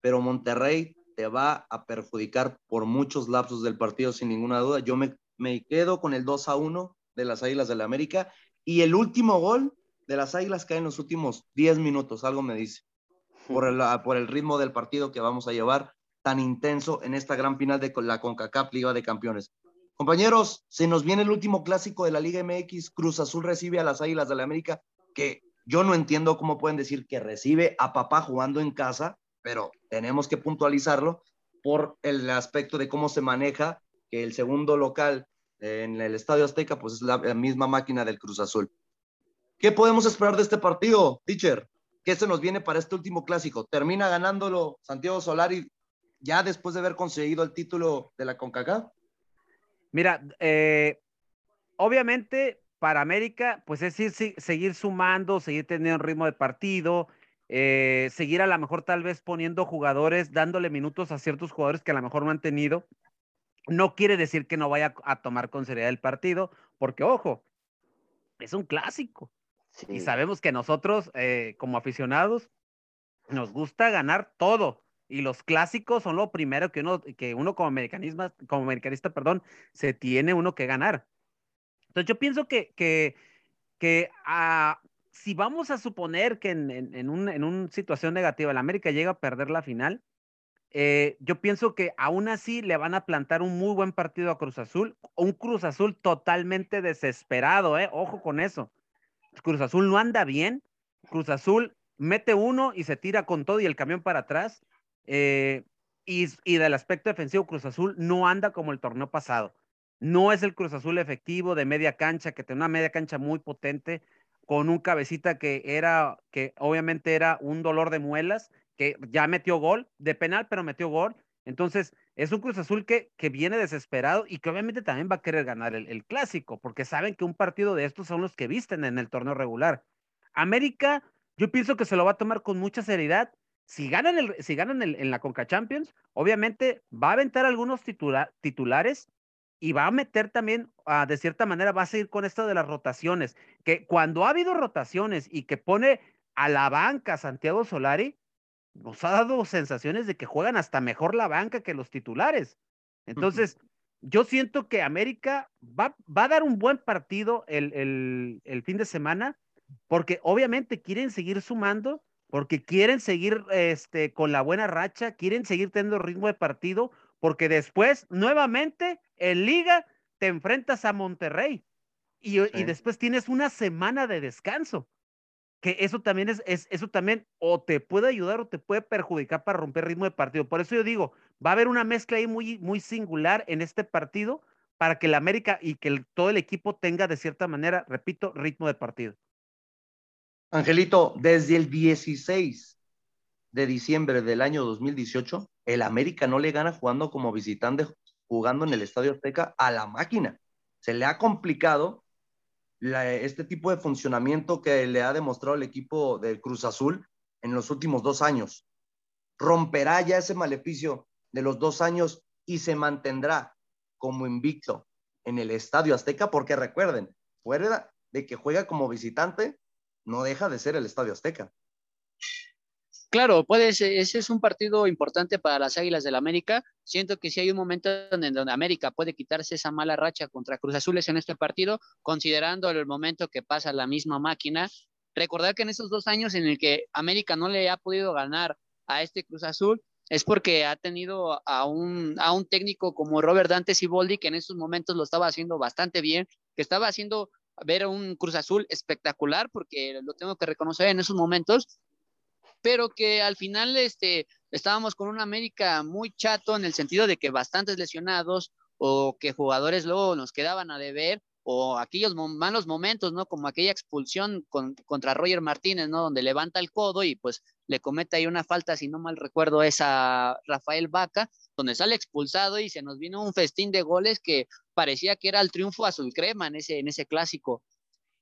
pero Monterrey te va a perjudicar por muchos lapsos del partido, sin ninguna duda. Yo me, me quedo con el 2 a 1 de las Águilas del la América y el último gol de las Águilas cae en los últimos 10 minutos, algo me dice, por el, por el ritmo del partido que vamos a llevar tan intenso en esta gran final de la CONCACAF Liga de Campeones. Compañeros, se nos viene el último clásico de la Liga MX. Cruz Azul recibe a las Águilas de la América, que yo no entiendo cómo pueden decir que recibe a papá jugando en casa, pero tenemos que puntualizarlo por el aspecto de cómo se maneja que el segundo local en el Estadio Azteca, pues es la, misma máquina del Cruz Azul. ¿Qué podemos esperar de este partido, teacher? ¿Qué se nos viene para este último clásico? ¿Termina ganándolo Santiago Solari ya después de haber conseguido el título de la CONCACAF? Mira, eh, obviamente para América, pues es ir, seguir sumando, seguir teniendo ritmo de partido, eh, seguir a lo mejor tal vez poniendo jugadores, dándole minutos a ciertos jugadores que a lo mejor no han tenido. No quiere decir que no vaya a tomar con seriedad el partido, porque ojo, es un clásico. Y sabemos que nosotros, eh, como aficionados, nos gusta ganar todo. Y los clásicos son lo primero que uno, que uno como, americanista, como americanista, perdón, se tiene uno que ganar. Entonces yo pienso que, que, que ah, si vamos a suponer que en, en, un, en una situación negativa el América llega a perder la final, eh, yo pienso que aún así le van a plantar un muy buen partido a Cruz Azul, un Cruz Azul totalmente desesperado, ¿eh? Ojo con eso. Cruz Azul no anda bien, Cruz Azul mete uno y se tira con todo y el camión para atrás. Eh, y, y del aspecto defensivo, Cruz Azul no anda como el torneo pasado. No es el Cruz Azul efectivo de media cancha, que tiene una media cancha muy potente, con un cabecita que era, que obviamente era un dolor de muelas, que ya metió gol de penal, pero metió gol. Entonces, es un Cruz Azul que, que viene desesperado y que obviamente también va a querer ganar el, el, clásico, porque saben que un partido de estos son los que visten en el torneo regular. América, yo pienso que se lo va a tomar con mucha seriedad. Si ganan, el, si ganan el, en la Conca Champions, obviamente va a aventar algunos titula, titulares y va a meter también, uh, de cierta manera, va a seguir con esto de las rotaciones, que cuando ha habido rotaciones y que pone a la banca Santiago Solari, nos ha dado sensaciones de que juegan hasta mejor la banca que los titulares. Entonces, yo siento que América va, va a dar un buen partido el, el, el, fin de semana, porque obviamente quieren seguir sumando, porque quieren seguir este, con la buena racha, quieren seguir teniendo ritmo de partido, porque después, nuevamente, en liga, te enfrentas a Monterrey y, sí. y después tienes una semana de descanso que eso también es, es, eso también o te puede ayudar o te puede perjudicar para romper ritmo de partido. Por eso yo digo, va a haber una mezcla ahí muy, muy singular en este partido para que el América y que el, todo el equipo tenga de cierta manera, repito, ritmo de partido. Angelito, desde el 16 de diciembre del año 2018, el América no le gana jugando como visitante, jugando en el Estadio Azteca a la máquina. Se le ha complicado este tipo de funcionamiento que le ha demostrado el equipo del Cruz Azul en los últimos dos años. Romperá ya ese maleficio de los dos años y se mantendrá como invicto en el Estadio Azteca, porque recuerden, fuera de que juega como visitante, no deja de ser el Estadio Azteca. Claro, puede ser, ese es un partido importante para las Águilas del América. Siento que si hay un momento en donde América puede quitarse esa mala racha contra Cruz Azules en este partido, considerando el momento que pasa la misma máquina. Recordar que en esos dos años en el que América no le ha podido ganar a este Cruz Azul, es porque ha tenido a un, a un técnico como Robert Dante Siboldi, que en esos momentos lo estaba haciendo bastante bien, que estaba haciendo ver un Cruz Azul espectacular, porque lo tengo que reconocer en esos momentos, pero que al final este, estábamos con un América muy chato en el sentido de que bastantes lesionados o que jugadores luego nos quedaban a deber o aquellos malos momentos, ¿no? Como aquella expulsión con, contra Roger Martínez, ¿no? Donde levanta el codo y pues le comete ahí una falta, si no mal recuerdo, es a Rafael Vaca, donde sale expulsado y se nos vino un festín de goles que parecía que era el triunfo azul crema en ese, en ese clásico.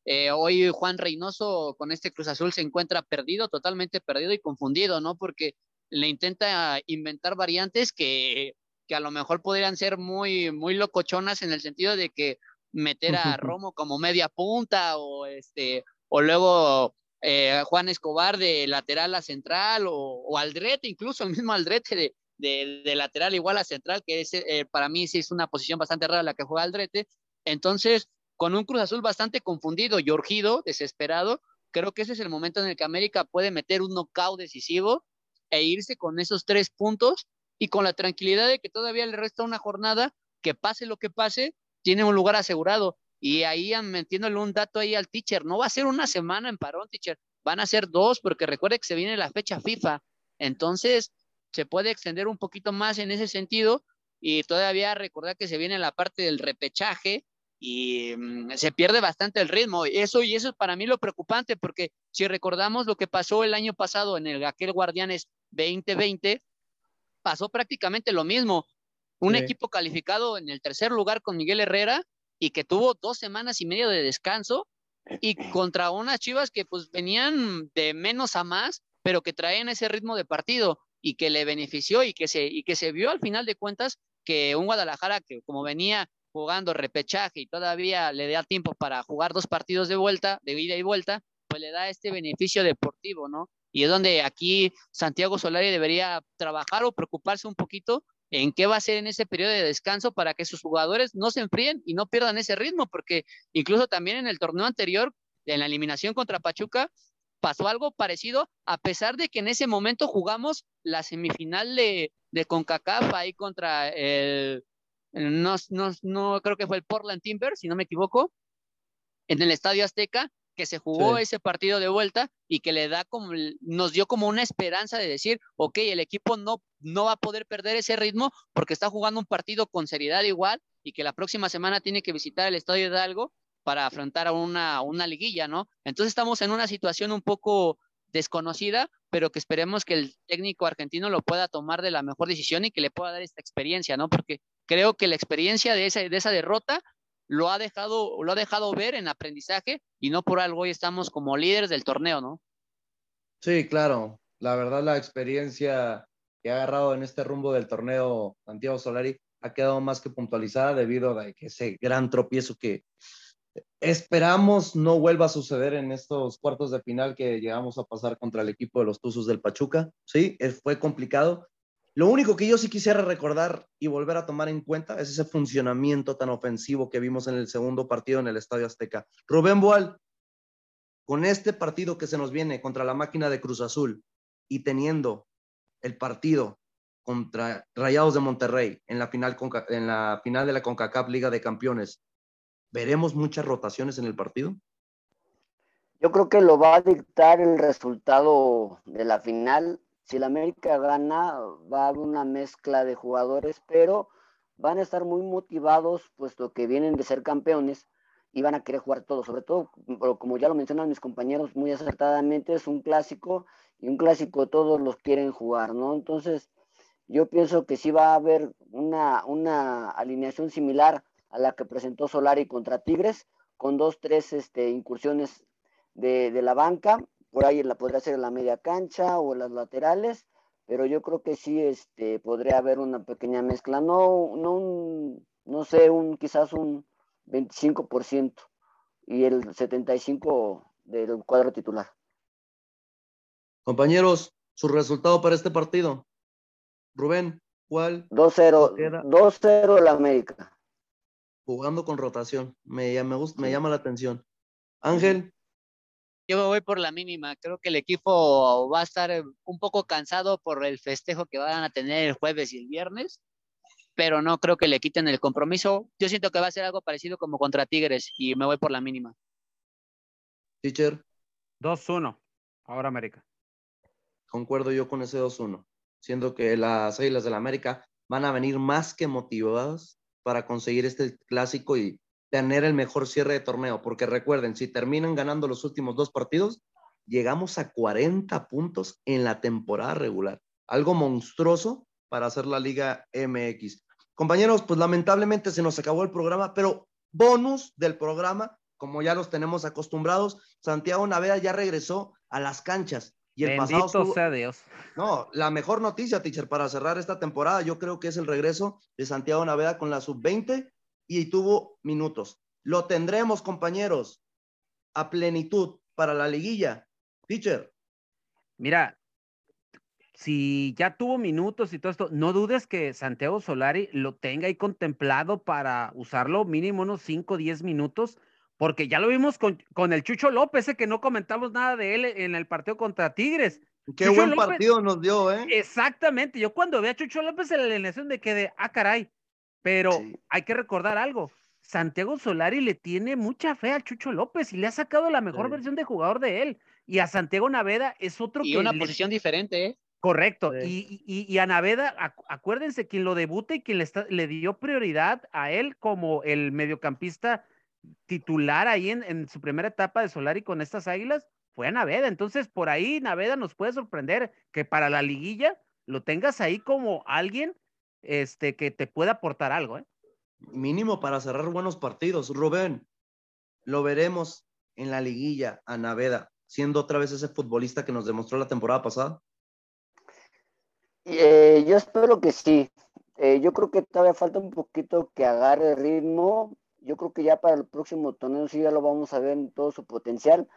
Eh, hoy Juan Reynoso con este Cruz Azul se encuentra perdido, totalmente perdido y confundido, ¿no? Porque le intenta inventar variantes que, que a lo mejor podrían ser muy, muy locochonas en el sentido de que meter a Romo como media punta o este o luego eh, Juan Escobar de lateral a central o, o, Aldrete, incluso el mismo Aldrete de, de, de lateral igual a central, que es, eh, para mí sí es una posición bastante rara la que juega Aldrete. Entonces, con un Cruz Azul bastante confundido y urgido, desesperado, creo que ese es el momento en el que América puede meter un knockout decisivo e irse con esos tres puntos y con la tranquilidad de que todavía le resta una jornada, que pase lo que pase, tiene un lugar asegurado. Y ahí metiéndole un dato ahí al teacher, no va a ser una semana en parón, teacher, van a ser dos, porque recuerde que se viene la fecha FIFA. Entonces, se puede extender un poquito más en ese sentido y todavía recordar que se viene la parte del repechaje y mmm, se pierde bastante el ritmo. Eso y eso es para mí lo preocupante, porque si recordamos lo que pasó el año pasado en el aquel Guardianes 2020, pasó prácticamente lo mismo. Un sí. equipo calificado en el tercer lugar con Miguel Herrera y que tuvo dos semanas y medio de descanso y contra unas chivas que pues venían de menos a más, pero que traían ese ritmo de partido y que le benefició y que se, y que se vio al final de cuentas que un Guadalajara que como venía jugando repechaje y todavía le da tiempo para jugar dos partidos de vuelta, de ida y vuelta, pues le da este beneficio deportivo, ¿no? Y es donde aquí Santiago Solari debería trabajar o preocuparse un poquito en qué va a hacer en ese periodo de descanso para que sus jugadores no se enfríen y no pierdan ese ritmo, porque incluso también en el torneo anterior, en la eliminación contra Pachuca, pasó algo parecido, a pesar de que en ese momento jugamos la semifinal de, de CONCACAF ahí contra el, no, no, no creo que fue el Portland Timber, si no me equivoco, en el Estadio Azteca, que se jugó Sí. ese partido de vuelta y que le da como, nos dio como una esperanza de decir, ok, el equipo no, no va a poder perder ese ritmo porque está jugando un partido con seriedad igual y que la próxima semana tiene que visitar el Estadio Hidalgo para afrontar a una, una liguilla, ¿no? Entonces estamos en una situación un poco desconocida, pero que esperemos que el técnico argentino lo pueda tomar de la mejor decisión y que le pueda dar esta experiencia, ¿no? Porque creo que la experiencia de esa, de esa derrota lo ha dejado, lo ha dejado ver en aprendizaje y no por algo hoy estamos como líderes del torneo, ¿no? Sí, claro. La verdad, la experiencia que ha agarrado en este rumbo del torneo Santiago Solari ha quedado más que puntualizada debido a ese gran tropiezo que esperamos no vuelva a suceder en estos cuartos de final que llegamos a pasar contra el equipo de los Tuzos del Pachuca. Sí, eh, fue complicado. Lo único que yo sí quisiera recordar y volver a tomar en cuenta es ese funcionamiento tan ofensivo que vimos en el segundo partido en el Estadio Azteca. Rubén Boal, con este partido que se nos viene contra la máquina de Cruz Azul y teniendo el partido contra Rayados de Monterrey en la final, en la final de la CONCACAF Liga de Campeones, ¿veremos muchas rotaciones en el partido? Yo creo que lo va a dictar el resultado de la final. Si la América gana, va a haber una mezcla de jugadores, pero van a estar muy motivados, puesto que vienen de ser campeones y van a querer jugar todo. Sobre todo, como ya lo mencionan mis compañeros muy acertadamente, es un clásico y un clásico todos los quieren jugar, ¿no? Entonces, yo pienso que sí va a haber una, una alineación similar a la que presentó Solari contra Tigres, con dos, tres este, incursiones de la banca, por ahí la podría ser en la media cancha o en las laterales, pero yo creo que sí este, podría haber una pequeña mezcla, no, no, un, no sé, un, quizás un 25% y el 75% del cuadro titular. Compañeros, su resultado para este partido. Rubén, ¿cuál? 2-0, Queda- 2-0 el América. Jugando con rotación. Me, me, gusta, me llama la atención. Ángel, Yo me voy por la mínima. Creo que el equipo va a estar eh, un poco cansado por el festejo que van a tener el jueves y el viernes, pero no creo que le quiten el compromiso. Yo siento que va a ser algo parecido como contra Tigres y me voy por la mínima. teacher, 2-1. Ahora América. concuerdo yo con ese 2-1. Siendo que las Águilas del la América van a venir más que motivadas para conseguir este clásico y tener el mejor cierre de torneo. Porque recuerden, si terminan ganando los últimos dos partidos, llegamos a 40 puntos en la temporada regular. Algo monstruoso para hacer la Liga MX. Compañeros, pues lamentablemente se nos acabó el programa, pero bonus del programa, como ya los tenemos acostumbrados, Santiago Naveda ya regresó a las canchas. Y el pasado Bendito estuvo- sea Dios. no, la mejor noticia, teacher, para cerrar esta temporada, yo creo que es el regreso de Santiago Naveda con la sub-20 y tuvo minutos. Lo tendremos, compañeros, a plenitud para la liguilla. Teacher, Mira, si ya tuvo minutos y todo esto, no dudes que Santiago Solari lo tenga ahí contemplado para usarlo mínimo unos 5 o 10 minutos, porque ya lo vimos con, con el Chucho López, ese que no comentamos nada de él en el partido contra Tigres. qué Chucho buen López- partido nos dio, ¿eh? Exactamente, yo cuando vi a Chucho López en la alineación de que de, ah, caray, pero Sí. hay que recordar algo. Santiago Solari le tiene mucha fe al Chucho López y le ha sacado la mejor Sí. versión de jugador de él. Y a Santiago Naveda es otro Y que una le- posición diferente, ¿eh? Correcto. Sí. Y, y, y a Naveda, acu- acuérdense, quien lo debuta y quien le, está- le dio prioridad a él como el mediocampista titular ahí en, en su primera etapa de Solari con estas águilas, fue a Naveda. Entonces, por ahí Naveda nos puede sorprender que para la liguilla lo tengas ahí como alguien este, que te pueda aportar algo. ¿eh? Mínimo para cerrar buenos partidos. Rubén, lo veremos en la liguilla a Naveda, siendo otra vez ese futbolista que nos demostró la temporada pasada. Eh, yo espero que sí. Eh, yo creo que todavía falta un poquito que agarre ritmo. Yo creo que ya para el próximo torneo sí ya lo vamos a ver en todo su potencial.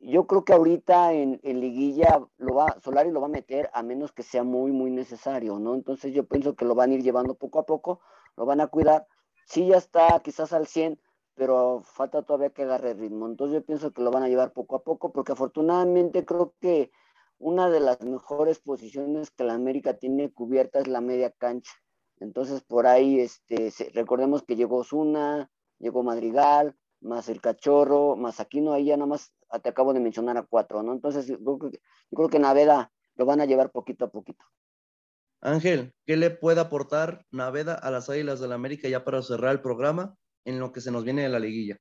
Yo creo que ahorita en, en liguilla lo va, Solari lo va a meter a menos que sea muy, muy necesario, ¿no? Entonces yo pienso que lo van a ir llevando poco a poco, lo van a cuidar. Sí ya está quizás al 100, pero falta todavía que agarre ritmo. Entonces yo pienso que lo van a llevar poco a poco, porque afortunadamente creo que una de las mejores posiciones que la América tiene cubierta es la media cancha. Entonces por ahí, este, recordemos que llegó Zuna, llegó Madrigal, más el cachorro, más Aquino, ahí ya nada más te acabo de mencionar a cuatro, ¿no? Entonces, yo creo, que, yo creo que Naveda lo van a llevar poquito a poquito. Ángel, ¿qué le puede aportar Naveda a las Águilas del la América ya para cerrar el programa en lo que se nos viene de la liguilla?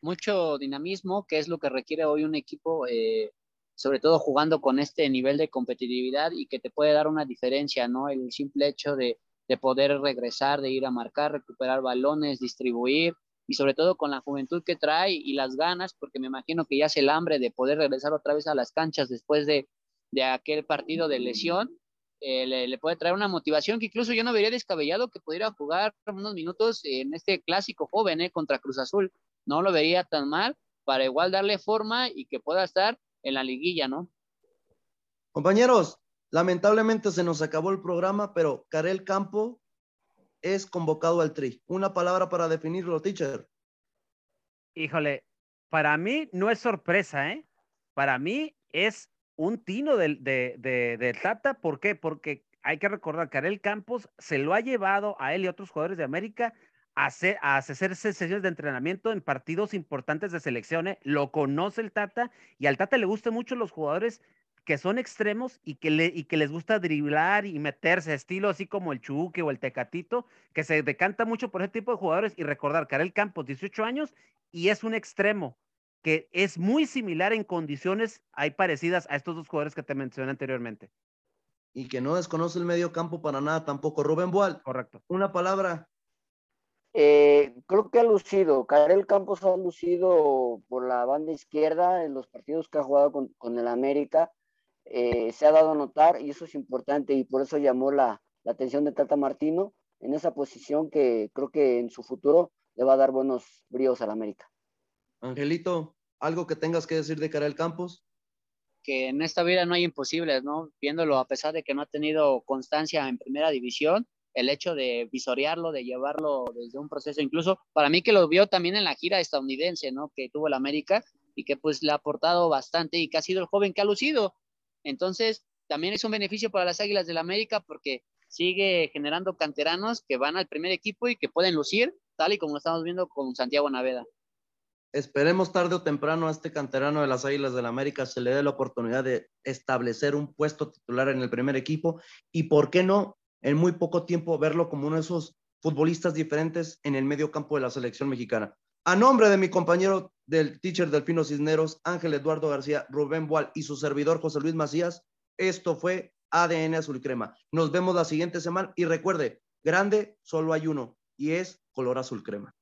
Mucho dinamismo, que es lo que requiere hoy un equipo, eh, sobre todo jugando con este nivel de competitividad y que te puede dar una diferencia, ¿no? El simple hecho de, de poder regresar, de ir a marcar, recuperar balones, distribuir, y sobre todo con la juventud que trae y las ganas, porque me imagino que ya es el hambre de poder regresar otra vez a las canchas después de, de aquel partido de lesión, eh, le, puede traer una motivación que incluso yo no vería descabellado que pudiera jugar unos minutos en este clásico joven eh, contra Cruz Azul. No lo vería tan mal para igual darle forma y que pueda estar en la liguilla, ¿no? Compañeros, lamentablemente se nos acabó el programa, pero Karel Campo es convocado al tri. Una palabra para definirlo, teacher. Híjole, para mí no es sorpresa, ¿eh? Para mí es un tino del, de, de, Tata. ¿Por qué? Porque hay que recordar que Ariel Campos se lo ha llevado a él y otros jugadores de América a hacer, a hacer sesiones de entrenamiento en partidos importantes de selecciones. ¿eh? Lo conoce el Tata y al Tata le gustan mucho los jugadores que son extremos y que, le, y que les gusta driblar y meterse, estilo así como el Chuque o el Tecatito, que se decanta mucho por ese tipo de jugadores. Y recordar, Karel Campos, 18 años, y es un extremo que es muy similar en condiciones, hay parecidas a estos dos jugadores que te mencioné anteriormente. Y que no desconoce el medio campo para nada tampoco. Rubén Boal. Correcto. Una palabra. Eh, creo que ha lucido, Karel Campos ha lucido por la banda izquierda en los partidos que ha jugado con, con el América eh, se ha dado a notar y eso es importante y por eso llamó la, atención de Tata Martino en esa posición que creo que en su futuro le va a dar buenos bríos al América. Angelito, ¿algo que tengas que decir de Karel Campos? Que en esta vida no hay imposibles, ¿no? Viéndolo a pesar de que no ha tenido constancia en primera división, el hecho de visorearlo, de llevarlo desde un proceso, incluso para mí que lo vio también en la gira estadounidense, ¿no? Que tuvo el América y que pues le ha aportado bastante y que ha sido el joven que ha lucido. Entonces, también es un beneficio para las Águilas del la América porque sigue generando canteranos que van al primer equipo y que pueden lucir, tal y como lo estamos viendo con Santiago Naveda. Esperemos tarde o temprano a este canterano de las Águilas del la América se le dé la oportunidad de establecer un puesto titular en el primer equipo y, ¿por qué no, en muy poco tiempo verlo como uno de esos futbolistas diferentes en el medio campo de la selección mexicana? A nombre de mi compañero del teacher Delfino Cisneros, Ángel Eduardo García, Rubén Boal y su servidor José Luis Macías, esto fue ADN Azul Crema. Nos vemos la siguiente semana y recuerde, grande solo hay uno y es color azul crema.